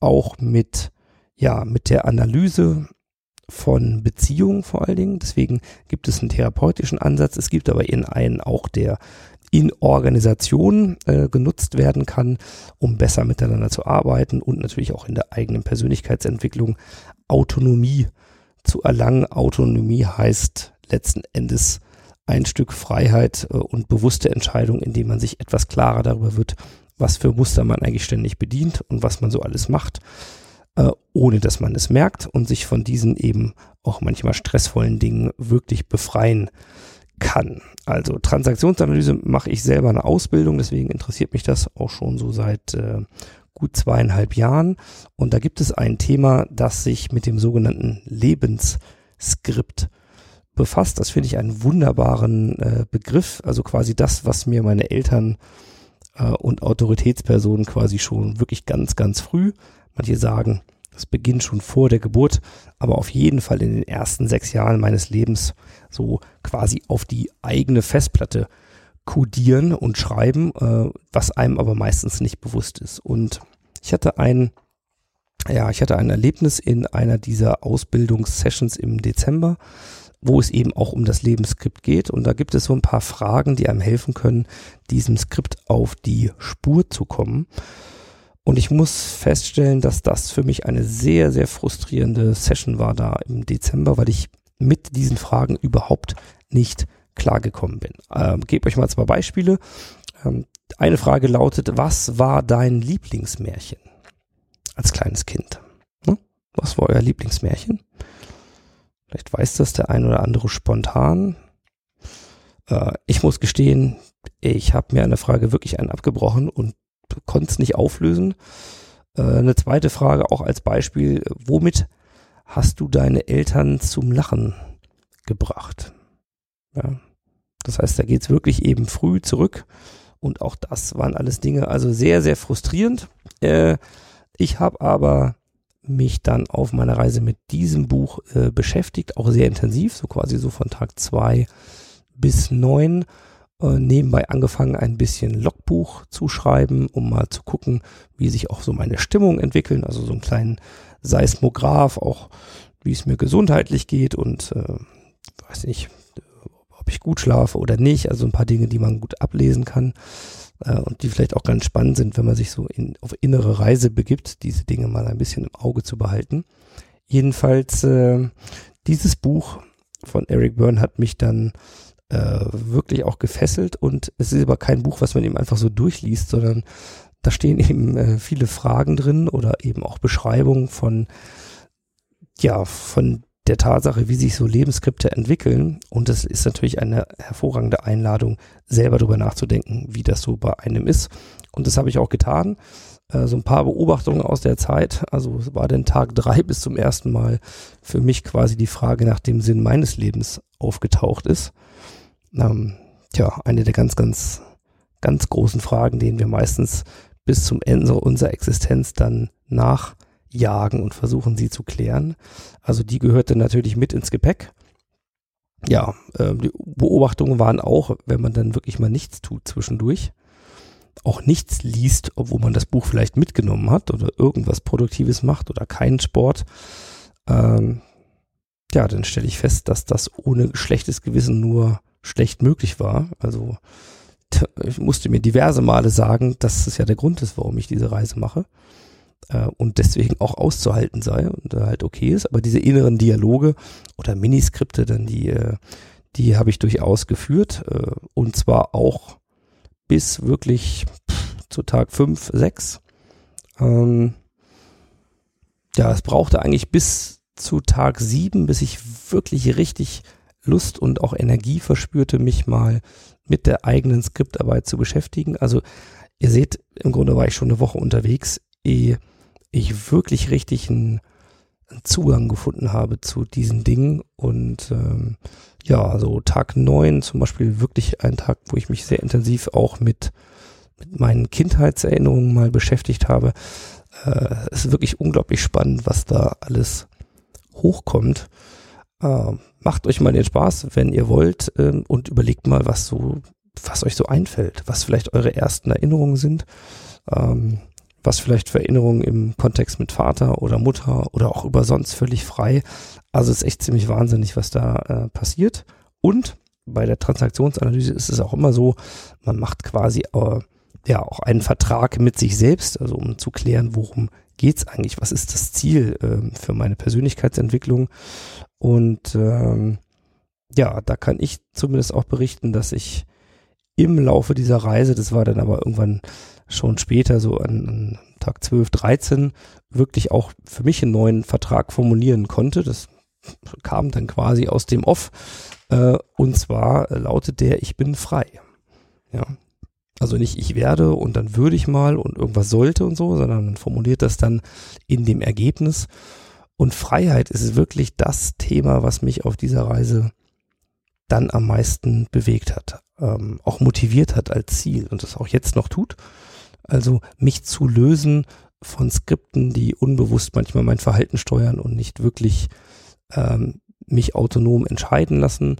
auch mit, ja, mit der Analyse von Beziehungen vor allen Dingen. Deswegen gibt es einen therapeutischen Ansatz. Es gibt aber in einen auch, der in Organisationen äh, genutzt werden kann, um besser miteinander zu arbeiten und natürlich auch in der eigenen Persönlichkeitsentwicklung Autonomie zu erlangen. Autonomie heißt letzten Endes ein Stück Freiheit äh, und bewusste Entscheidung, indem man sich etwas klarer darüber wird, was für Muster man eigentlich ständig bedient und was man so alles macht äh, ohne dass man es merkt und sich von diesen eben auch manchmal stressvollen Dingen wirklich befreien kann. Also Transaktionsanalyse mache ich selber eine Ausbildung, deswegen interessiert mich das auch schon so seit äh, gut zweieinhalb Jahren. Und da gibt es ein Thema, das sich mit dem sogenannten Lebensskript befasst. Das finde ich einen wunderbaren äh, Begriff. Also quasi das, was mir meine Eltern äh, und Autoritätspersonen quasi schon wirklich ganz, ganz früh Manche sagen, das beginnt schon vor der Geburt, aber auf jeden Fall in den ersten sechs Jahren meines Lebens so quasi auf die eigene Festplatte kodieren und schreiben, äh, was einem aber meistens nicht bewusst ist. Und ich hatte ein, ja, ich hatte ein Erlebnis in einer dieser Ausbildungssessions im Dezember, wo es eben auch um das Lebensskript geht. Und da gibt es so ein paar Fragen, die einem helfen können, diesem Skript auf die Spur zu kommen. Und ich muss feststellen, dass das für mich eine sehr, sehr frustrierende Session war da im Dezember, weil ich mit diesen Fragen überhaupt nicht klargekommen bin. Ähm, Gebe euch mal zwei Beispiele. Ähm, eine Frage lautet, was war dein Lieblingsmärchen als kleines Kind? Ne? Was war euer Lieblingsmärchen? Vielleicht weiß das der ein oder andere spontan. Äh, ich muss gestehen, ich habe mir eine Frage wirklich einen abgebrochen und konnte es nicht auflösen. Äh, eine zweite Frage auch als Beispiel, womit hast du deine Eltern zum Lachen gebracht? Ja. Das heißt, da geht es wirklich eben früh zurück. Und auch das waren alles Dinge, also sehr, sehr frustrierend. Äh, ich habe aber mich dann auf meiner Reise mit diesem Buch äh, beschäftigt, auch sehr intensiv, so quasi so von Tag zwei bis neun äh, nebenbei angefangen, ein bisschen Logbuch zu schreiben, um mal zu gucken, wie sich auch so meine Stimmung entwickeln, also so einen kleinen Seismograph, auch wie es mir gesundheitlich geht und äh, weiß nicht, ob ich gut schlafe oder nicht, also ein paar Dinge, die man gut ablesen kann äh, und die vielleicht auch ganz spannend sind, wenn man sich so in, auf innere Reise begibt, diese Dinge mal ein bisschen im Auge zu behalten. Jedenfalls äh, dieses Buch von Eric Byrne hat mich dann äh, wirklich auch gefesselt und es ist aber kein Buch, was man eben einfach so durchliest, sondern da stehen eben äh, viele Fragen drin oder eben auch Beschreibungen von, ja, von der Tatsache, wie sich so Lebensskripte entwickeln. Und das ist natürlich eine hervorragende Einladung, selber darüber nachzudenken, wie das so bei einem ist. Und das habe ich auch getan. Äh, so ein paar Beobachtungen aus der Zeit. Also es war den Tag drei bis zum ersten Mal für mich quasi die Frage nach dem Sinn meines Lebens aufgetaucht ist ähm, tja, eine der ganz, ganz, ganz großen Fragen, denen wir meistens bis zum Ende unserer Existenz dann nachjagen und versuchen, sie zu klären. Also die gehörte natürlich mit ins Gepäck. Ja, äh, die Beobachtungen waren auch, wenn man dann wirklich mal nichts tut zwischendurch, auch nichts liest, obwohl man das Buch vielleicht mitgenommen hat oder irgendwas Produktives macht oder keinen Sport, ähm, ja, dann stelle ich fest, dass das ohne schlechtes Gewissen nur schlecht möglich war. Also ich musste mir diverse Male sagen, dass es ja der Grund ist, warum ich diese Reise mache äh, und deswegen auch auszuhalten sei und äh, halt okay ist. Aber diese inneren Dialoge oder Miniskripte, dann die, äh, die habe ich durchaus geführt äh, und zwar auch bis wirklich pff, zu Tag 5, 6. Ähm, ja, es brauchte eigentlich bis zu Tag 7, bis ich wirklich richtig Lust und auch Energie verspürte, mich mal mit der eigenen Skriptarbeit zu beschäftigen. Also ihr seht, im Grunde war ich schon eine Woche unterwegs, ehe ich wirklich richtig einen, Zugang gefunden habe zu diesen Dingen. Und ähm, ja, also Tag neun zum Beispiel wirklich ein Tag, wo ich mich sehr intensiv auch mit mit meinen Kindheitserinnerungen mal beschäftigt habe. Äh, es ist wirklich unglaublich spannend, was da alles hochkommt. Äh, macht euch mal den Spaß, wenn ihr wollt, äh, und überlegt mal, was so, was euch so einfällt, was vielleicht eure ersten Erinnerungen sind, ähm, was vielleicht für Erinnerungen im Kontext mit Vater oder Mutter oder auch über sonst völlig frei. Also ist echt ziemlich wahnsinnig, was da äh, passiert. Und bei der Transaktionsanalyse ist es auch immer so, man macht quasi äh, ja auch einen Vertrag mit sich selbst, also um zu klären, worum geht's eigentlich, was ist das Ziel ähm, für meine Persönlichkeitsentwicklung. Und ähm, ja, da kann ich zumindest auch berichten, dass ich im Laufe dieser Reise, das war dann aber irgendwann schon später, so an, an Tag 12, 13, wirklich auch für mich einen neuen Vertrag formulieren konnte. Das kam dann quasi aus dem Off. Äh, und zwar lautet der, ich bin frei. Ja. Also nicht ich werde und dann würde ich mal und irgendwas sollte und so, sondern man formuliert das dann in dem Ergebnis. Und Freiheit ist wirklich das Thema, was mich auf dieser Reise dann am meisten bewegt hat, ähm, auch motiviert hat als Ziel und das auch jetzt noch tut. Also mich zu lösen von Skripten, die unbewusst manchmal mein Verhalten steuern und nicht wirklich ähm, mich autonom entscheiden lassen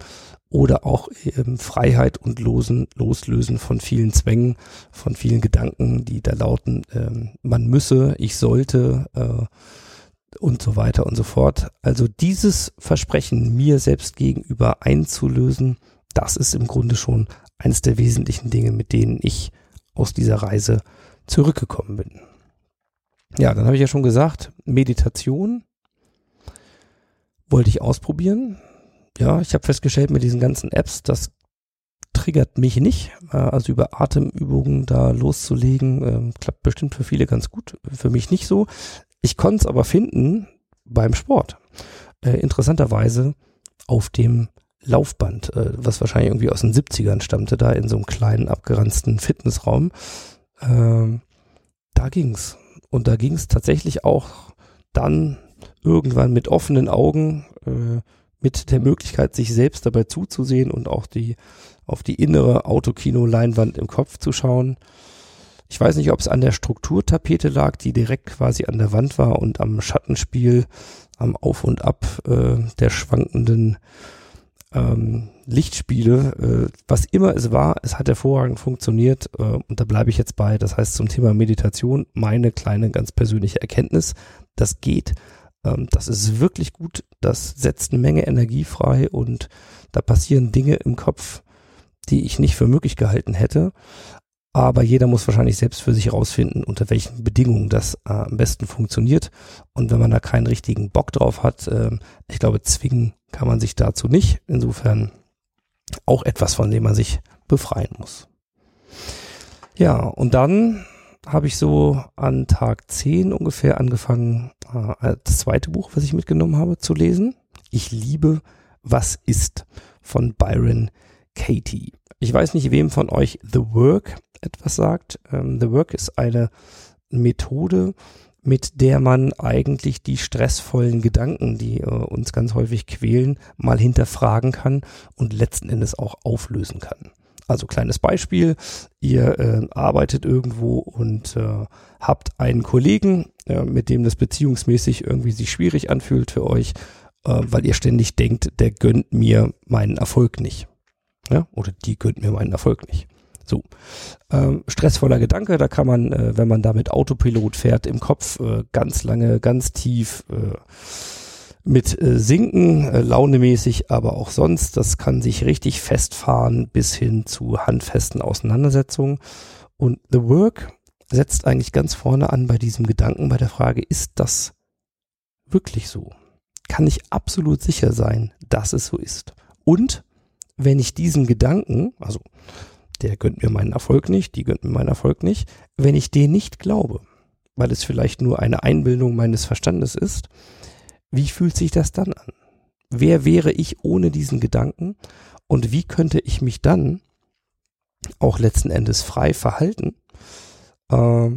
oder auch ähm, Freiheit und Losen, Loslösen von vielen Zwängen, von vielen Gedanken, die da lauten, ähm, man müsse, ich sollte äh, und so weiter und so fort. Also dieses Versprechen mir selbst gegenüber einzulösen, das ist im Grunde schon eines der wesentlichen Dinge, mit denen ich aus dieser Reise zurückgekommen bin. Ja, dann habe ich ja schon gesagt, Meditation wollte ich ausprobieren. Ja, ich habe festgestellt mit diesen ganzen Apps, das triggert mich nicht. Äh, also über Atemübungen da loszulegen, ähm, klappt bestimmt für viele ganz gut. Für mich nicht so. Ich konnte es aber finden beim Sport. Äh, interessanterweise auf dem Laufband, äh, was wahrscheinlich irgendwie aus den 70ern stammte, da in so einem kleinen abgeranzten Fitnessraum. Ähm, da ging's. Und da ging's tatsächlich auch dann irgendwann mit offenen Augen, äh, mit der Möglichkeit, sich selbst dabei zuzusehen und auch die auf die innere Autokino-Leinwand im Kopf zu schauen. Ich weiß nicht, ob es an der Strukturtapete lag, die direkt quasi an der Wand war und am Schattenspiel, am Auf und Ab äh, der schwankenden ähm, Lichtspiele, äh, was immer es war, es hat hervorragend funktioniert äh, und da bleibe ich jetzt bei. Das heißt zum Thema Meditation meine kleine ganz persönliche Erkenntnis, das geht, ähm, das ist wirklich gut, das setzt eine Menge Energie frei und da passieren Dinge im Kopf, die ich nicht für möglich gehalten hätte. Aber jeder muss wahrscheinlich selbst für sich herausfinden, unter welchen Bedingungen das äh, am besten funktioniert. Und wenn man da keinen richtigen Bock drauf hat, äh, ich glaube, zwingen kann man sich dazu nicht. Insofern auch etwas, von dem man sich befreien muss. Ja, und dann habe ich so an Tag 10 ungefähr angefangen, äh, das zweite Buch, was ich mitgenommen habe, zu lesen. Ich liebe Was ist von Byron Katie. Ich weiß nicht, wem von euch The Work etwas sagt. Ähm, The Work ist eine Methode, mit der man eigentlich die stressvollen Gedanken, die äh, uns ganz häufig quälen, mal hinterfragen kann und letzten Endes auch auflösen kann. Also kleines Beispiel, ihr äh, arbeitet irgendwo und äh, habt einen Kollegen, äh, mit dem das beziehungsmäßig irgendwie sich schwierig anfühlt für euch, äh, weil ihr ständig denkt, der gönnt mir meinen Erfolg nicht. Ja? Oder die gönnt mir meinen Erfolg nicht. So, ähm, stressvoller Gedanke, da kann man, äh, wenn man da mit Autopilot fährt, im Kopf äh, ganz lange, ganz tief äh, mit äh, Sinken, äh, launemäßig, aber auch sonst. Das kann sich richtig festfahren bis hin zu handfesten Auseinandersetzungen. Und The Work setzt eigentlich ganz vorne an bei diesem Gedanken, bei der Frage, ist das wirklich so? Kann ich absolut sicher sein, dass es so ist? Und wenn ich diesen Gedanken, also der gönnt mir meinen Erfolg nicht, die gönnt mir meinen Erfolg nicht, wenn ich den nicht glaube, weil es vielleicht nur eine Einbildung meines Verstandes ist, wie fühlt sich das dann an? Wer wäre ich ohne diesen Gedanken? Und wie könnte ich mich dann auch letzten Endes frei verhalten, äh,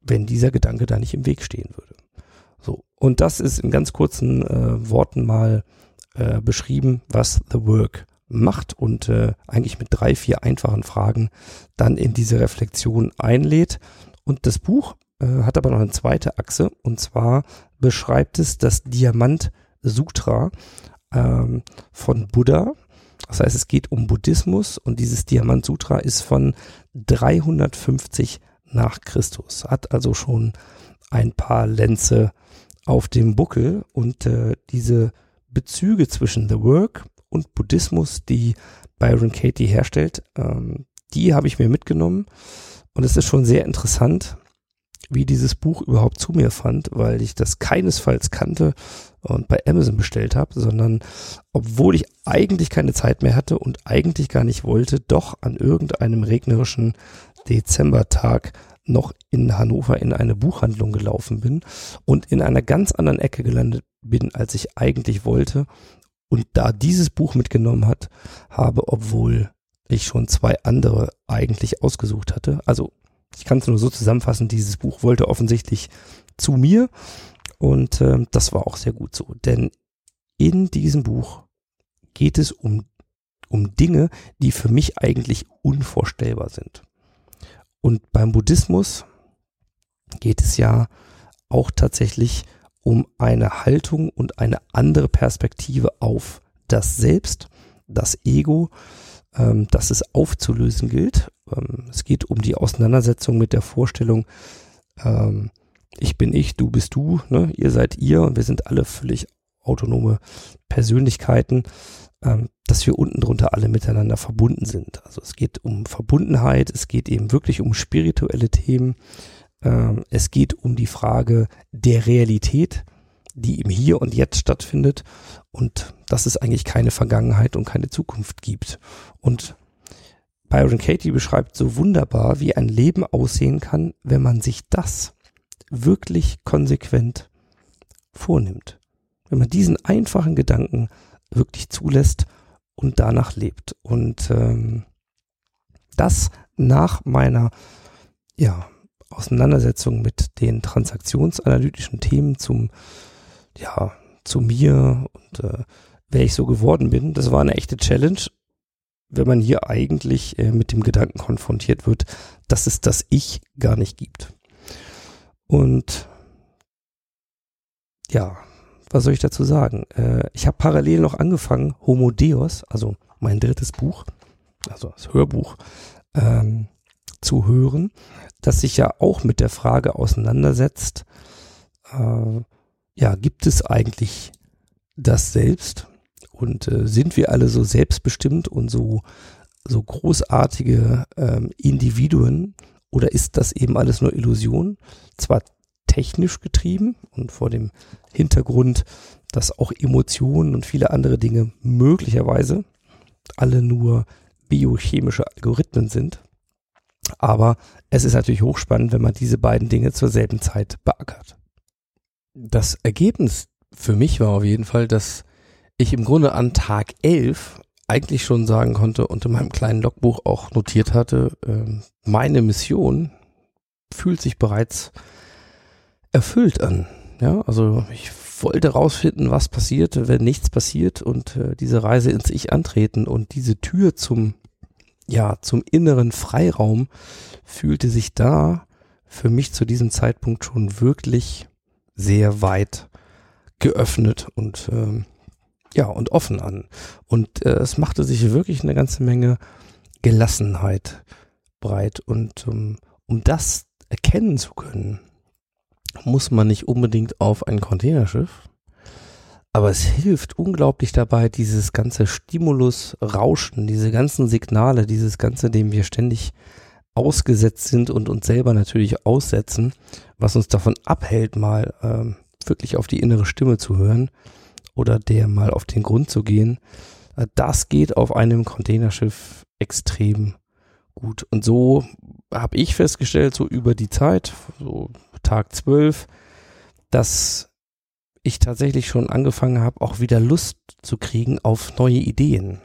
wenn dieser Gedanke da nicht im Weg stehen würde? So. Und das ist in ganz kurzen äh, Worten mal äh, beschrieben, was The Work macht und äh, eigentlich mit drei, vier einfachen Fragen dann in diese Reflexion einlädt. Und das Buch äh, hat aber noch eine zweite Achse und zwar beschreibt es das Diamant Sutra ähm, von Buddha. Das heißt, es geht um Buddhismus und dieses Diamant Sutra ist von 350 nach Christus, hat also schon ein paar Lenze auf dem Buckel und äh, diese Bezüge zwischen The Work und Buddhismus, die Byron Katie herstellt, ähm, die habe ich mir mitgenommen und es ist schon sehr interessant, wie dieses Buch überhaupt zu mir fand, weil ich das keinesfalls kannte und bei Amazon bestellt habe, sondern obwohl ich eigentlich keine Zeit mehr hatte und eigentlich gar nicht wollte, doch an irgendeinem regnerischen Dezembertag noch in Hannover in eine Buchhandlung gelaufen bin und in einer ganz anderen Ecke gelandet bin, als ich eigentlich wollte und da dieses Buch mitgenommen hat, habe, obwohl ich schon zwei andere eigentlich ausgesucht hatte. Also ich kann es nur so zusammenfassen, dieses Buch wollte offensichtlich zu mir und äh, das war auch sehr gut so, denn in diesem Buch geht es um, um Dinge, die für mich eigentlich unvorstellbar sind. Und beim Buddhismus geht es ja auch tatsächlich um eine Haltung und eine andere Perspektive auf das Selbst, das Ego, ähm, das es aufzulösen gilt. Ähm, es geht um die Auseinandersetzung mit der Vorstellung, ähm, ich bin ich, du bist du, ne? ihr seid ihr und wir sind alle völlig autonome Persönlichkeiten, ähm, dass wir unten drunter alle miteinander verbunden sind. Also es geht um Verbundenheit, es geht eben wirklich um spirituelle Themen, ähm, es geht um die Frage der Realität, die im Hier und Jetzt stattfindet und dass es eigentlich keine Vergangenheit und keine Zukunft gibt. Und Byron Katie beschreibt so wunderbar, wie ein Leben aussehen kann, wenn man sich das wirklich konsequent vornimmt. Wenn man diesen einfachen Gedanken wirklich zulässt und danach lebt. Und ähm, das nach meiner ja, Auseinandersetzung mit den transaktionsanalytischen Themen zum, ja, zu mir und äh, wer ich so geworden bin. Das war eine echte Challenge, wenn man hier eigentlich äh, mit dem Gedanken konfrontiert wird, dass es das Ich gar nicht gibt. Und ja, was soll ich dazu sagen? Äh, ich habe parallel noch angefangen, Homo Deus, also mein drittes Buch, also das Hörbuch, ähm, zu hören das sich ja auch mit der Frage auseinandersetzt, äh, ja, gibt es eigentlich das Selbst und äh, sind wir alle so selbstbestimmt und so, so großartige ähm, Individuen oder ist das eben alles nur Illusion? Zwar technisch getrieben und vor dem Hintergrund, dass auch Emotionen und viele andere Dinge möglicherweise alle nur biochemische Algorithmen sind, aber es ist natürlich hochspannend, wenn man diese beiden Dinge zur selben Zeit beackert. Das Ergebnis für mich war auf jeden Fall, dass ich im Grunde an Tag 11 eigentlich schon sagen konnte und in meinem kleinen Logbuch auch notiert hatte, äh, meine Mission fühlt sich bereits erfüllt an. Ja, also ich wollte rausfinden, was passiert, wenn nichts passiert und äh, diese Reise ins Ich antreten und diese Tür zum ja, zum inneren Freiraum fühlte sich da für mich zu diesem Zeitpunkt schon wirklich sehr weit geöffnet und ähm, ja und offen an. Und äh, es machte sich wirklich eine ganze Menge Gelassenheit breit. Und um, um das erkennen zu können, muss man nicht unbedingt auf ein Containerschiff, aber es hilft unglaublich dabei, dieses ganze Stimulus, Rauschen, diese ganzen Signale, dieses ganze, dem wir ständig ausgesetzt sind und uns selber natürlich aussetzen, was uns davon abhält, mal ähm, wirklich auf die innere Stimme zu hören oder der mal auf den Grund zu gehen. Äh, das geht auf einem Containerschiff extrem gut. Und so habe ich festgestellt, so über die Zeit, so Tag 12, dass ich tatsächlich schon angefangen habe, auch wieder Lust zu kriegen auf neue Ideen.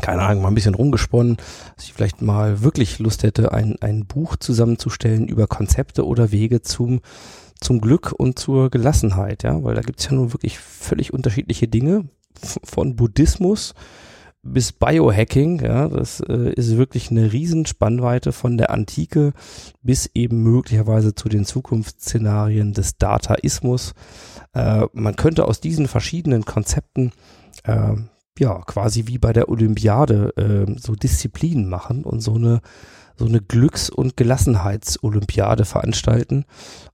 Keine Ahnung, mal ein bisschen rumgesponnen, dass ich vielleicht mal wirklich Lust hätte, ein, ein Buch zusammenzustellen über Konzepte oder Wege zum, zum Glück und zur Gelassenheit, ja, weil da gibt es ja nun wirklich völlig unterschiedliche Dinge von Buddhismus bis Biohacking, ja, das äh, ist wirklich eine Riesenspannweite von der Antike bis eben möglicherweise zu den Zukunftsszenarien des Dataismus. Äh, man könnte aus diesen verschiedenen Konzepten äh, ja quasi wie bei der Olympiade äh, so Disziplinen machen und so eine so eine Glücks- und Gelassenheitsolympiade veranstalten.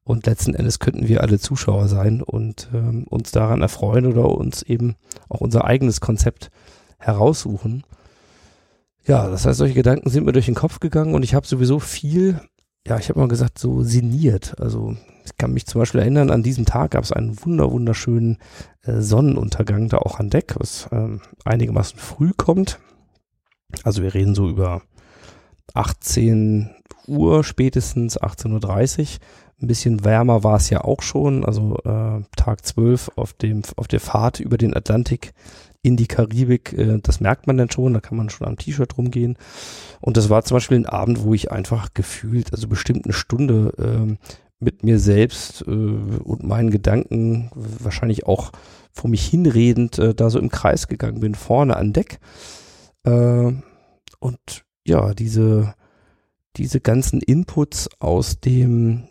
Und letzten Endes könnten wir alle Zuschauer sein und ähm, uns daran erfreuen oder uns eben auch unser eigenes Konzept heraussuchen. Ja, das heißt, solche Gedanken sind mir durch den Kopf gegangen und ich habe sowieso viel, ja, ich habe mal gesagt, so sinniert. Also ich kann mich zum Beispiel erinnern, an diesem Tag gab es einen wunder wunderschönen äh, Sonnenuntergang da auch an Deck, was ähm, einigermaßen früh kommt. Also wir reden so über 18 Uhr spätestens, 18.30 Uhr. Ein bisschen wärmer war es ja auch schon, also äh, Tag 12 auf, dem, auf der Fahrt über den Atlantik in die Karibik, äh, das merkt man dann schon, da kann man schon am T-Shirt rumgehen. Und das war zum Beispiel ein Abend, wo ich einfach gefühlt, also bestimmt eine Stunde äh, mit mir selbst äh, und meinen Gedanken, wahrscheinlich auch vor mich hinredend, äh, da so im Kreis gegangen bin, vorne an Deck. Äh, und ja, diese, diese ganzen Inputs aus dem,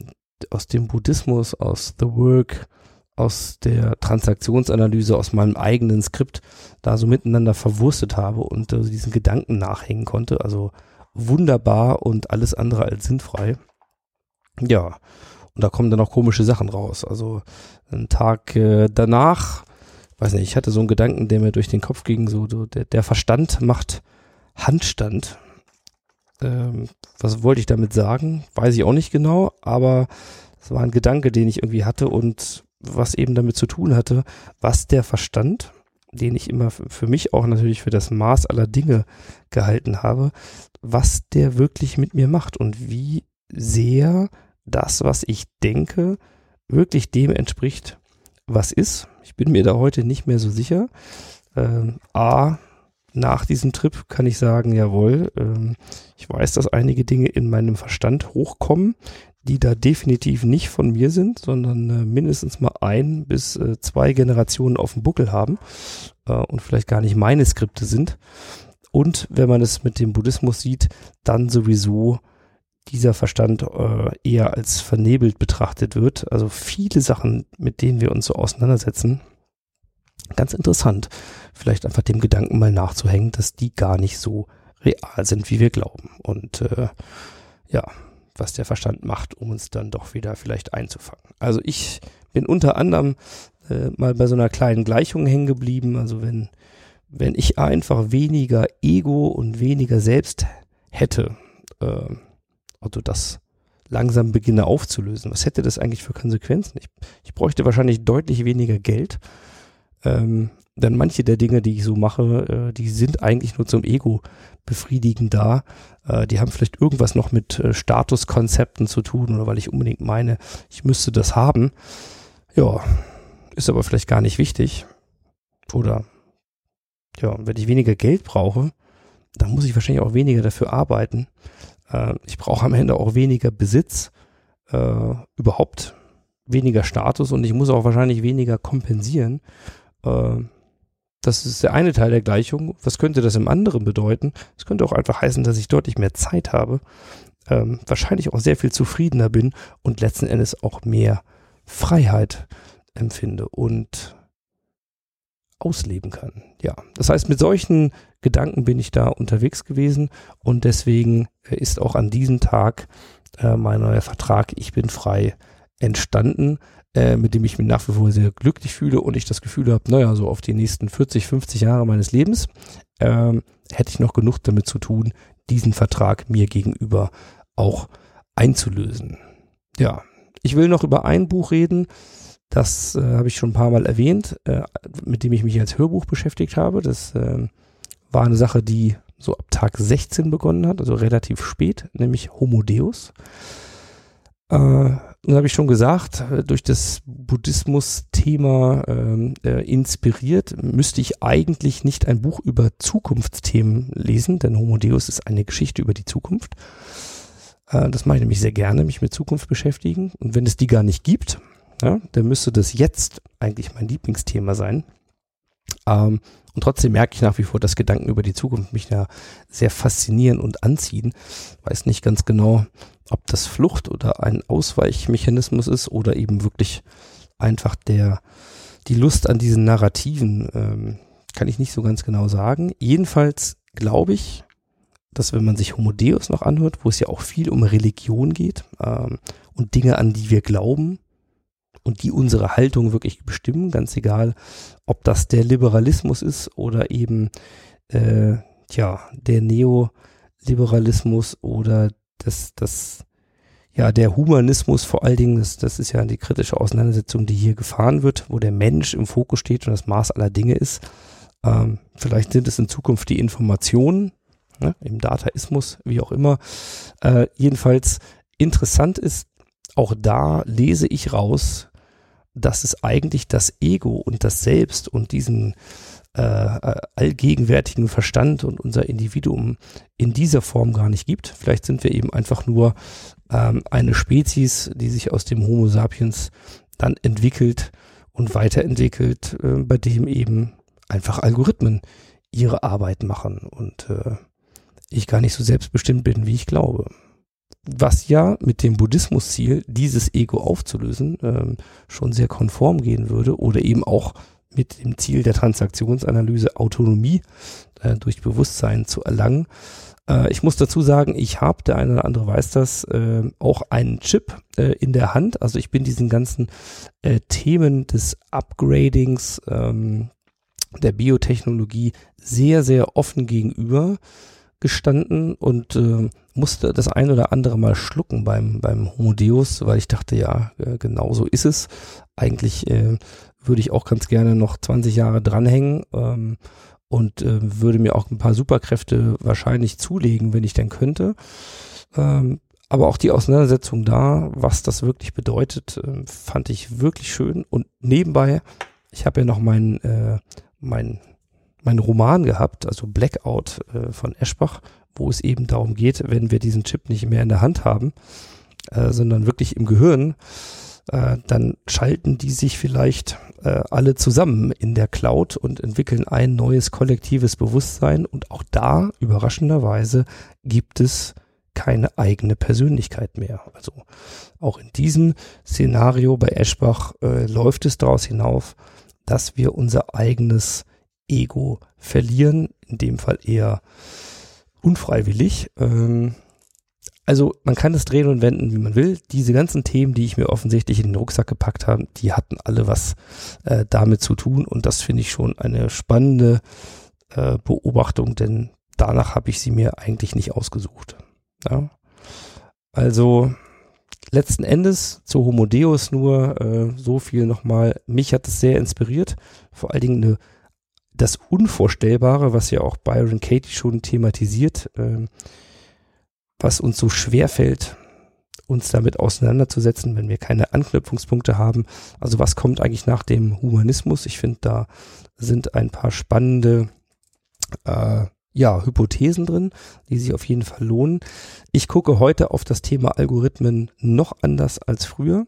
aus dem Buddhismus, aus The Work, aus der Transaktionsanalyse, aus meinem eigenen Skript da so miteinander verwurstet habe und äh, diesen Gedanken nachhängen konnte. Also wunderbar und alles andere als sinnfrei. Ja, und da kommen dann auch komische Sachen raus. Also einen Tag äh, danach, weiß nicht, ich hatte so einen Gedanken, der mir durch den Kopf ging, so, so der, der Verstand macht Handstand. Ähm, was wollte ich damit sagen? Weiß ich auch nicht genau, aber es war ein Gedanke, den ich irgendwie hatte und was eben damit zu tun hatte, was der Verstand, den ich immer für mich auch natürlich für das Maß aller Dinge gehalten habe, was der wirklich mit mir macht und wie sehr das, was ich denke, wirklich dem entspricht, was ist. Ich bin mir da heute nicht mehr so sicher. Ähm, A, nach diesem Trip kann ich sagen, jawohl, ähm, ich weiß, dass einige Dinge in meinem Verstand hochkommen, die da definitiv nicht von mir sind, sondern äh, mindestens mal ein bis äh, zwei Generationen auf dem Buckel haben äh, und vielleicht gar nicht meine Skripte sind. Und wenn man es mit dem Buddhismus sieht, dann sowieso dieser Verstand eher als vernebelt betrachtet wird. Also viele Sachen, mit denen wir uns so auseinandersetzen, ganz interessant, vielleicht einfach dem Gedanken mal nachzuhängen, dass die gar nicht so real sind, wie wir glauben. Und äh, ja, was der Verstand macht, um uns dann doch wieder vielleicht einzufangen. Also ich bin unter anderem äh, mal bei so einer kleinen Gleichung hängen geblieben. Also wenn, wenn ich einfach weniger Ego und weniger Selbst hätte, äh, also das langsam beginne aufzulösen, was hätte das eigentlich für Konsequenzen? Ich, ich bräuchte wahrscheinlich deutlich weniger Geld. Ähm, denn manche der Dinge, die ich so mache, äh, die sind eigentlich nur zum Ego befriedigen da. Äh, die haben vielleicht irgendwas noch mit äh, Statuskonzepten zu tun oder weil ich unbedingt meine, ich müsste das haben. Ja, ist aber vielleicht gar nicht wichtig. Oder ja, wenn ich weniger Geld brauche, dann muss ich wahrscheinlich auch weniger dafür arbeiten. Äh, ich brauche am Ende auch weniger Besitz, äh, überhaupt weniger Status und ich muss auch wahrscheinlich weniger kompensieren. Äh, das ist der eine Teil der Gleichung. Was könnte das im anderen bedeuten? Es könnte auch einfach heißen, dass ich deutlich mehr Zeit habe, ähm, wahrscheinlich auch sehr viel zufriedener bin und letzten Endes auch mehr Freiheit empfinde und ausleben kann. Ja, das heißt, mit solchen Gedanken bin ich da unterwegs gewesen und deswegen äh, ist auch an diesem Tag äh, mein neuer Vertrag Ich bin frei entstanden äh, mit dem ich mich nach wie vor sehr glücklich fühle und ich das Gefühl habe, naja, so auf die nächsten 40, 50 Jahre meines Lebens ähm, hätte ich noch genug damit zu tun, diesen Vertrag mir gegenüber auch einzulösen. Ja, ich will noch über ein Buch reden, das äh, habe ich schon ein paar Mal erwähnt, äh, mit dem ich mich als Hörbuch beschäftigt habe. Das äh, war eine Sache, die so ab Tag 16 begonnen hat, also relativ spät, nämlich Homo Deus. Äh, nun habe ich schon gesagt, äh, durch das Buddhismus-Thema ähm, äh, inspiriert, müsste ich eigentlich nicht ein Buch über Zukunftsthemen lesen, denn Homo Deus ist eine Geschichte über die Zukunft. Äh, das mache ich nämlich sehr gerne, mich mit Zukunft beschäftigen. Und wenn es die gar nicht gibt, ja, dann müsste das jetzt eigentlich mein Lieblingsthema sein. Ähm, und trotzdem merke ich nach wie vor, dass Gedanken über die Zukunft mich da sehr faszinieren und anziehen. Weiß nicht ganz genau, ob das Flucht oder ein Ausweichmechanismus ist oder eben wirklich einfach der, die Lust an diesen Narrativen, ähm, kann ich nicht so ganz genau sagen. Jedenfalls glaube ich, dass wenn man sich Homo Deus noch anhört, wo es ja auch viel um Religion geht ähm, und Dinge, an die wir glauben und die unsere Haltung wirklich bestimmen, ganz egal, ob das der Liberalismus ist oder eben äh, tja, der Neoliberalismus oder das, das, ja, der Humanismus vor allen Dingen, das, das ist ja die kritische Auseinandersetzung, die hier gefahren wird, wo der Mensch im Fokus steht und das Maß aller Dinge ist. Ähm, vielleicht sind es in Zukunft die Informationen, ne, im Dataismus, wie auch immer. Äh, jedenfalls interessant ist, auch da lese ich raus, dass es eigentlich das Ego und das Selbst und diesen äh, äh, allgegenwärtigen Verstand und unser Individuum in dieser Form gar nicht gibt. Vielleicht sind wir eben einfach nur ähm, eine Spezies, die sich aus dem Homo sapiens dann entwickelt und weiterentwickelt, äh, bei dem eben einfach Algorithmen ihre Arbeit machen und äh, ich gar nicht so selbstbestimmt bin, wie ich glaube. Was ja mit dem Buddhismus-Ziel, dieses Ego aufzulösen, ähm, schon sehr konform gehen würde oder eben auch mit dem Ziel der Transaktionsanalyse Autonomie äh, durch Bewusstsein zu erlangen. Äh, ich muss dazu sagen, ich habe, der eine oder andere weiß das, äh, auch einen Chip äh, in der Hand. Also ich bin diesen ganzen äh, Themen des Upgradings, ähm, der Biotechnologie sehr, sehr offen gegenüber gestanden und äh, musste das ein oder andere Mal schlucken beim, beim Homo Deus, weil ich dachte, ja, äh, genau so ist es. Eigentlich äh, würde ich auch ganz gerne noch 20 Jahre dranhängen ähm, und äh, würde mir auch ein paar Superkräfte wahrscheinlich zulegen, wenn ich denn könnte. Ähm, aber auch die Auseinandersetzung da, was das wirklich bedeutet, äh, fand ich wirklich schön. Und nebenbei, ich habe ja noch meinen äh, mein, mein Roman gehabt, also Blackout äh, von Eschbach, wo es eben darum geht, wenn wir diesen Chip nicht mehr in der Hand haben, äh, sondern wirklich im Gehirn, äh, dann schalten die sich vielleicht äh, alle zusammen in der Cloud und entwickeln ein neues kollektives Bewusstsein. Und auch da, überraschenderweise, gibt es keine eigene Persönlichkeit mehr. Also auch in diesem Szenario bei Eschbach äh, läuft es daraus hinauf, dass wir unser eigenes Ego verlieren, in dem Fall eher unfreiwillig. Ähm, also man kann es drehen und wenden, wie man will. Diese ganzen Themen, die ich mir offensichtlich in den Rucksack gepackt habe, die hatten alle was äh, damit zu tun und das finde ich schon eine spannende äh, Beobachtung, denn danach habe ich sie mir eigentlich nicht ausgesucht. Ja? Also letzten Endes zu Homo Deus nur äh, so viel nochmal. Mich hat es sehr inspiriert. Vor allen Dingen eine, das Unvorstellbare, was ja auch Byron Katie schon thematisiert, äh, was uns so schwer fällt, uns damit auseinanderzusetzen, wenn wir keine Anknüpfungspunkte haben. Also was kommt eigentlich nach dem Humanismus? Ich finde, da sind ein paar spannende äh, ja, Hypothesen drin, die sich auf jeden Fall lohnen. Ich gucke heute auf das Thema Algorithmen noch anders als früher.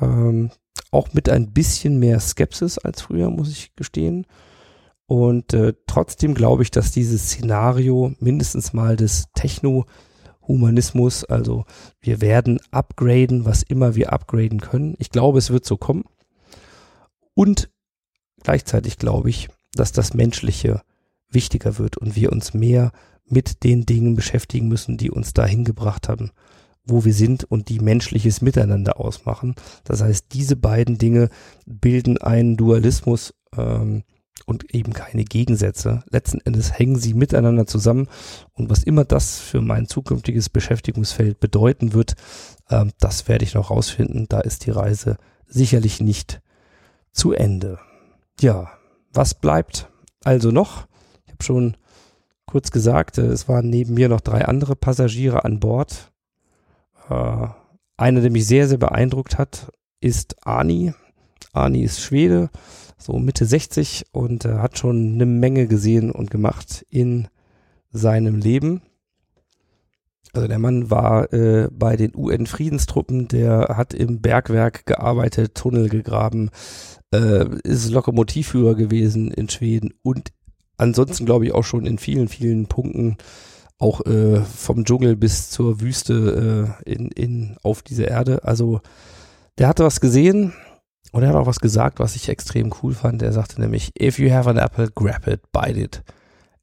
Ähm, auch mit ein bisschen mehr Skepsis als früher, muss ich gestehen. Und äh, trotzdem glaube ich, dass dieses Szenario mindestens mal des Techno-Humanismus, also wir werden upgraden, was immer wir upgraden können. Ich glaube, es wird so kommen. Und gleichzeitig glaube ich, dass das Menschliche wichtiger wird und wir uns mehr mit den Dingen beschäftigen müssen, die uns dahin gebracht haben, wo wir sind und die menschliches Miteinander ausmachen. Das heißt, diese beiden Dinge bilden einen Dualismus ähm, und eben keine Gegensätze. Letzten Endes hängen sie miteinander zusammen und was immer das für mein zukünftiges Beschäftigungsfeld bedeuten wird, ähm, das werde ich noch rausfinden. Da ist die Reise sicherlich nicht zu Ende. Ja, was bleibt also noch? habe schon kurz gesagt, äh, es waren neben mir noch drei andere Passagiere an Bord. Äh, einer, der mich sehr, sehr beeindruckt hat, ist Ani. Ani ist Schwede, so Mitte 60 und äh, hat schon eine Menge gesehen und gemacht in seinem Leben. Also der Mann war äh, bei den UN-Friedenstruppen, der hat im Bergwerk gearbeitet, Tunnel gegraben, äh, ist Lokomotivführer gewesen in Schweden und ansonsten glaube ich auch schon in vielen, vielen Punkten auch äh, vom Dschungel bis zur Wüste äh, in, in, auf dieser Erde. Also der hatte was gesehen und er hat auch was gesagt, was ich extrem cool fand. Er sagte nämlich, if you have an apple, grab it, bite it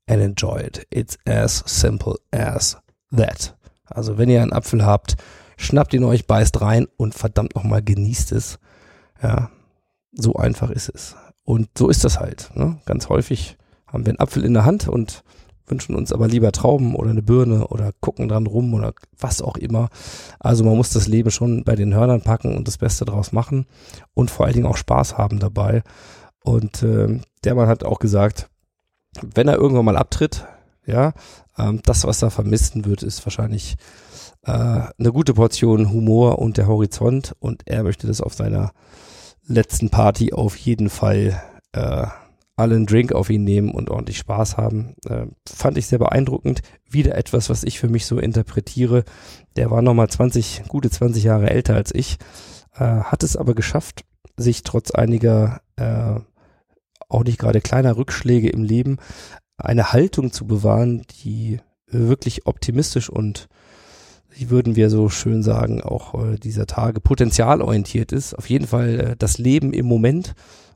and enjoy it. It's as simple as that. Also wenn ihr einen Apfel habt, schnappt ihn euch, beißt rein und verdammt nochmal genießt es. Ja, so einfach ist es. Und so ist das halt. Ne? Ganz häufig haben wir einen Apfel in der Hand und wünschen uns aber lieber Trauben oder eine Birne oder gucken dran rum oder was auch immer. Also man muss das Leben schon bei den Hörnern packen und das Beste draus machen und vor allen Dingen auch Spaß haben dabei. Und äh, der Mann hat auch gesagt, wenn er irgendwann mal abtritt, ja, ähm, das, was er vermissen wird, ist wahrscheinlich äh, eine gute Portion Humor und der Horizont und er möchte das auf seiner letzten Party auf jeden Fall äh, alle einen Drink auf ihn nehmen und ordentlich Spaß haben. Äh, fand ich sehr beeindruckend. Wieder etwas, was ich für mich so interpretiere. Der war nochmal 20, gute 20 Jahre älter als ich, äh, hat es aber geschafft, sich trotz einiger äh, auch nicht gerade kleiner Rückschläge im Leben eine Haltung zu bewahren, die wirklich optimistisch und wie würden wir so schön sagen, auch äh, dieser Tage potenzialorientiert ist. Auf jeden Fall äh, das Leben im Moment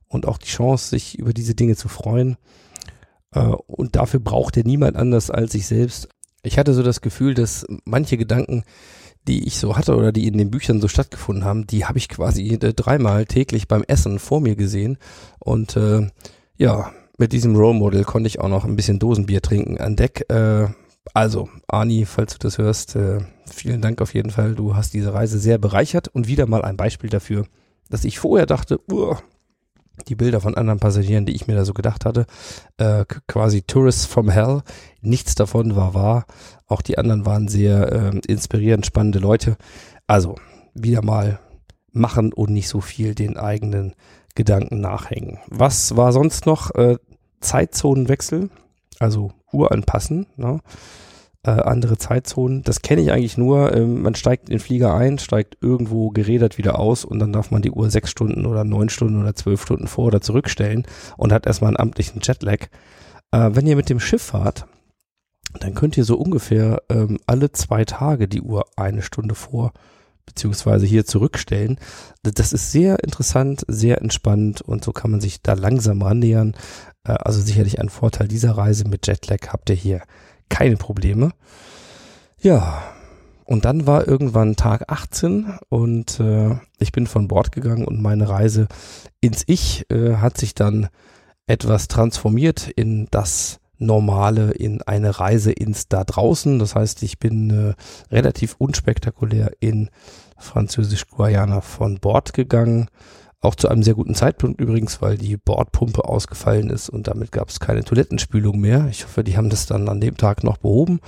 und auch die Chance, sich über diese Dinge zu freuen. Äh, und dafür braucht er niemand anders als sich selbst. Ich hatte so das Gefühl, dass manche Gedanken, die ich so hatte oder die in den Büchern so stattgefunden haben, die habe ich quasi dreimal täglich beim Essen vor mir gesehen. Und äh, ja, mit diesem Role Model konnte ich auch noch ein bisschen Dosenbier trinken an Deck. Äh, also, Ani, falls du das hörst, äh, vielen Dank auf jeden Fall. Du hast diese Reise sehr bereichert und wieder mal ein Beispiel dafür, dass ich vorher dachte, die Bilder von anderen Passagieren, die ich mir da so gedacht hatte, äh, quasi Tourists from Hell. Nichts davon war wahr. Auch die anderen waren sehr äh, inspirierend, spannende Leute. Also, wieder mal machen und nicht so viel den eigenen Gedanken nachhängen. Was war sonst noch? Äh, Zeitzonenwechsel, also Uhr anpassen. Ne? Äh, andere Zeitzonen. Das kenne ich eigentlich nur. Ähm, man steigt in den Flieger ein, steigt irgendwo gerädert wieder aus und dann darf man die Uhr sechs Stunden oder neun Stunden oder zwölf Stunden vor oder zurückstellen und hat erstmal einen amtlichen Jetlag. Äh, wenn ihr mit dem Schiff fahrt, dann könnt ihr so ungefähr ähm, alle zwei Tage die Uhr eine Stunde vor beziehungsweise hier zurückstellen. Das ist sehr interessant, sehr entspannt und so kann man sich da langsam rannähern. Äh, also sicherlich ein Vorteil dieser Reise mit Jetlag habt ihr hier keine Probleme. Ja, und dann war irgendwann Tag 18 und äh, ich bin von Bord gegangen und meine Reise ins Ich äh, hat sich dann etwas transformiert in das normale in eine Reise ins da draußen. Das heißt, ich bin äh, relativ unspektakulär in Französisch-Guayana von Bord gegangen. Auch zu einem sehr guten Zeitpunkt übrigens, weil die Bordpumpe ausgefallen ist und damit gab es keine Toilettenspülung mehr. Ich hoffe, die haben das dann an dem Tag noch behoben.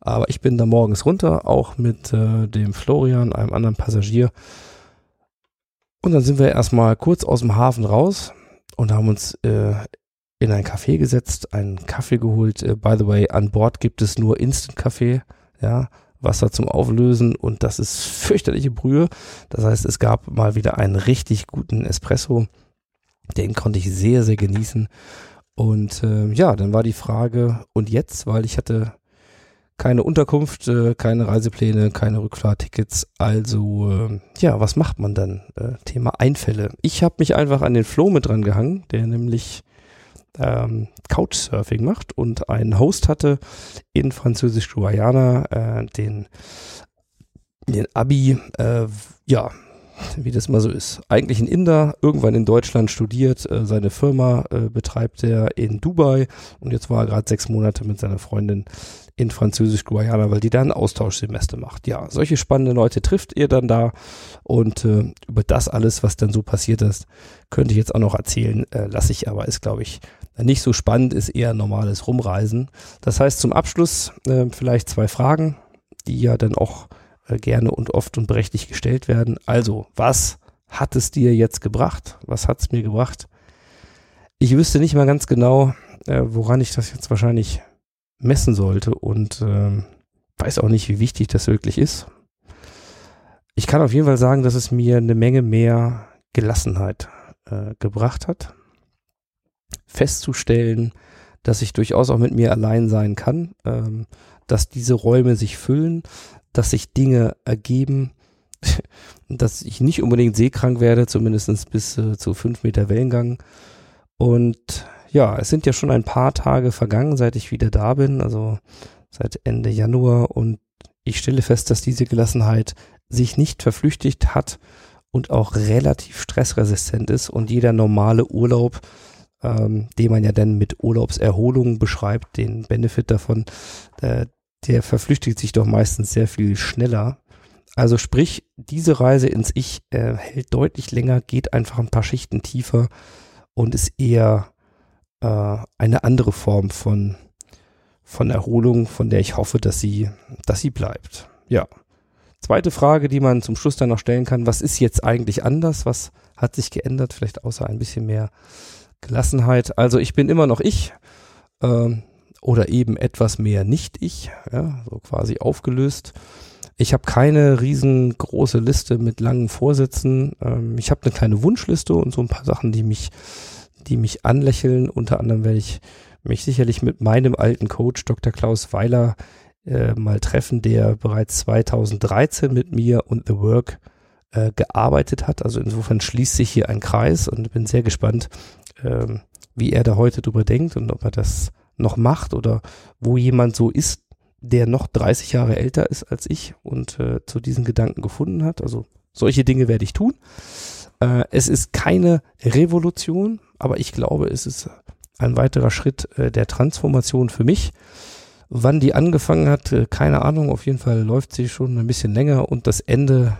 Aber ich bin da morgens runter, auch mit äh, dem Florian, einem anderen Passagier. Und dann sind wir erstmal kurz aus dem Hafen raus und haben uns äh, in ein Café gesetzt, einen Kaffee geholt. Äh, by the way, an Bord gibt es nur Instant-Kaffee, ja, Wasser zum Auflösen und das ist fürchterliche Brühe. Das heißt, es gab mal wieder einen richtig guten Espresso. Den konnte ich sehr, sehr genießen. Und äh, ja, dann war die Frage, und jetzt, weil ich hatte keine Unterkunft, äh, keine Reisepläne, keine Rückfahrtickets. Also äh, ja, was macht man dann? Äh, Thema Einfälle. Ich habe mich einfach an den Flo mit dran gehangen, der nämlich ähm, Couchsurfing macht und einen Host hatte in Französisch-Guayana, äh, den, den Abi, äh, ja, wie das mal so ist. Eigentlich ein Inder, irgendwann in Deutschland studiert, äh, seine Firma äh, betreibt er in Dubai und jetzt war er gerade sechs Monate mit seiner Freundin in Französisch-Guayana, weil die da ein Austauschsemester macht. Ja, solche spannende Leute trifft ihr dann da und äh, über das alles, was dann so passiert ist, könnte ich jetzt auch noch erzählen, äh, lasse ich aber, ist glaube ich nicht so spannend, ist eher normales Rumreisen. Das heißt zum Abschluss äh, vielleicht zwei Fragen, die ja dann auch äh, gerne und oft und berechtigt gestellt werden. Also, was hat es dir jetzt gebracht? Was hat es mir gebracht? Ich wüsste nicht mal ganz genau, äh, woran ich das jetzt wahrscheinlich messen sollte und ähm, weiß auch nicht, wie wichtig das wirklich ist. Ich kann auf jeden Fall sagen, dass es mir eine Menge mehr Gelassenheit äh, gebracht hat. Festzustellen, dass ich durchaus auch mit mir allein sein kann, ähm, dass diese Räume sich füllen, dass sich Dinge ergeben, dass ich nicht unbedingt seekrank werde, zumindest bis äh, zu fünf Meter Wellengang. Und ja, es sind ja schon ein paar Tage vergangen, seit ich wieder da bin, also seit Ende Januar. Und ich stelle fest, dass diese Gelassenheit sich nicht verflüchtigt hat und auch relativ stressresistent ist. Und jeder normale Urlaub, ähm, den man ja dann mit Urlaubserholung beschreibt, den Benefit davon, äh, der verflüchtigt sich doch meistens sehr viel schneller. Also sprich, diese Reise ins Ich äh, hält deutlich länger, geht einfach ein paar Schichten tiefer und ist eher äh, eine andere Form von, von Erholung, von der ich hoffe, dass sie, dass sie bleibt. Ja. Zweite Frage, die man zum Schluss dann noch stellen kann, was ist jetzt eigentlich anders? Was hat sich geändert? Vielleicht außer ein bisschen mehr Gelassenheit. Also ich bin immer noch ich. Ähm, oder eben etwas mehr nicht ich, ja, so quasi aufgelöst. Ich habe keine riesengroße Liste mit langen Vorsätzen. Ähm, ich habe eine kleine Wunschliste und so ein paar Sachen, die mich, die mich anlächeln. Unter anderem werde ich mich sicherlich mit meinem alten Coach Dr. Klaus Weiler äh, mal treffen, der bereits 2013 mit mir und The Work äh, gearbeitet hat. Also insofern schließt sich hier ein Kreis und bin sehr gespannt, ähm, wie er da heute drüber denkt und ob er das noch macht oder wo jemand so ist, der noch 30 Jahre älter ist als ich und äh, zu diesen Gedanken gefunden hat. Also solche Dinge werde ich tun. Äh, es ist keine Revolution, aber ich glaube, es ist ein weiterer Schritt äh, der Transformation für mich. Wann die angefangen hat, äh, keine Ahnung. Auf jeden Fall läuft sie schon ein bisschen länger und das Ende,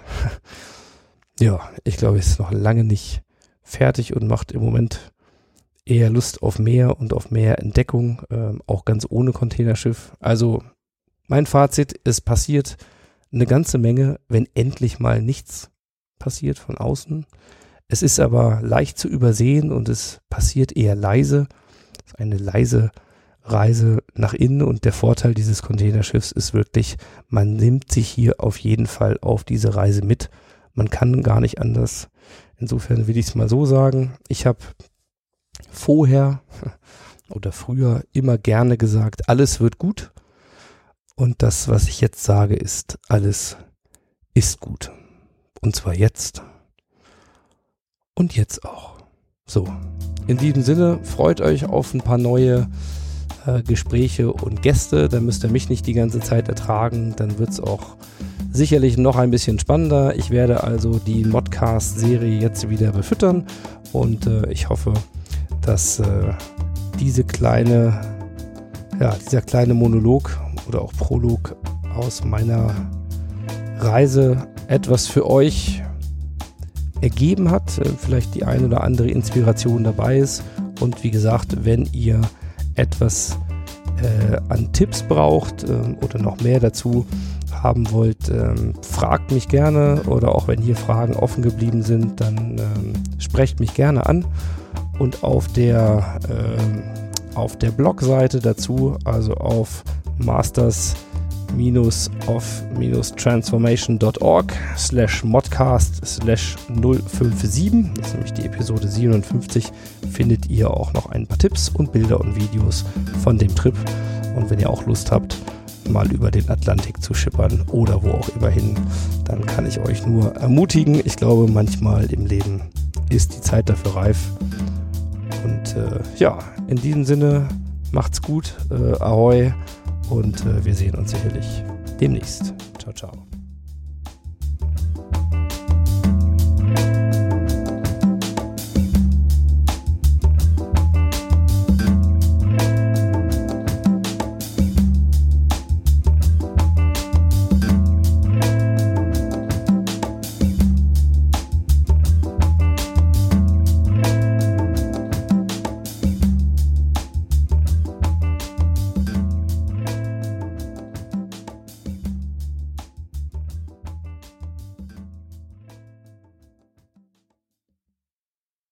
ja, ich glaube, ist noch lange nicht fertig und macht im Moment eher Lust auf mehr und auf mehr Entdeckung, ähm, auch ganz ohne Containerschiff. Also mein Fazit, es passiert eine ganze Menge, wenn endlich mal nichts passiert von außen. Es ist aber leicht zu übersehen und es passiert eher leise. Es ist eine leise Reise nach innen und der Vorteil dieses Containerschiffs ist wirklich, man nimmt sich hier auf jeden Fall auf diese Reise mit. Man kann gar nicht anders. Insofern will ich es mal so sagen. Ich habe vorher oder früher immer gerne gesagt, alles wird gut. Und das, was ich jetzt sage, ist, alles ist gut. Und zwar jetzt. Und jetzt auch. So. In diesem Sinne, freut euch auf ein paar neue äh, Gespräche und Gäste. Dann müsst ihr mich nicht die ganze Zeit ertragen. Dann wird es auch sicherlich noch ein bisschen spannender. Ich werde also die Modcast-Serie jetzt wieder befüttern und äh, ich hoffe, dass äh, diese kleine, ja, dieser kleine Monolog oder auch Prolog aus meiner Reise etwas für euch ergeben hat, äh, vielleicht die ein oder andere Inspiration dabei ist. Und wie gesagt, wenn ihr etwas äh, an Tipps braucht äh, oder noch mehr dazu haben wollt, ähm, fragt mich gerne oder auch wenn hier Fragen offen geblieben sind, dann ähm, sprecht mich gerne an und auf der, äh, auf der Blogseite dazu, also auf masters of transformation.org slash modcast slash 057, das ist nämlich die Episode 57, findet ihr auch noch ein paar Tipps und Bilder und Videos von dem Trip. Und wenn ihr auch Lust habt, mal über den Atlantik zu schippern oder wo auch immer hin, dann kann ich euch nur ermutigen. Ich glaube, manchmal im Leben ist die Zeit dafür reif. Und äh, ja, in diesem Sinne, macht's gut, äh, ahoi und äh, wir sehen uns sicherlich demnächst. Ciao, ciao.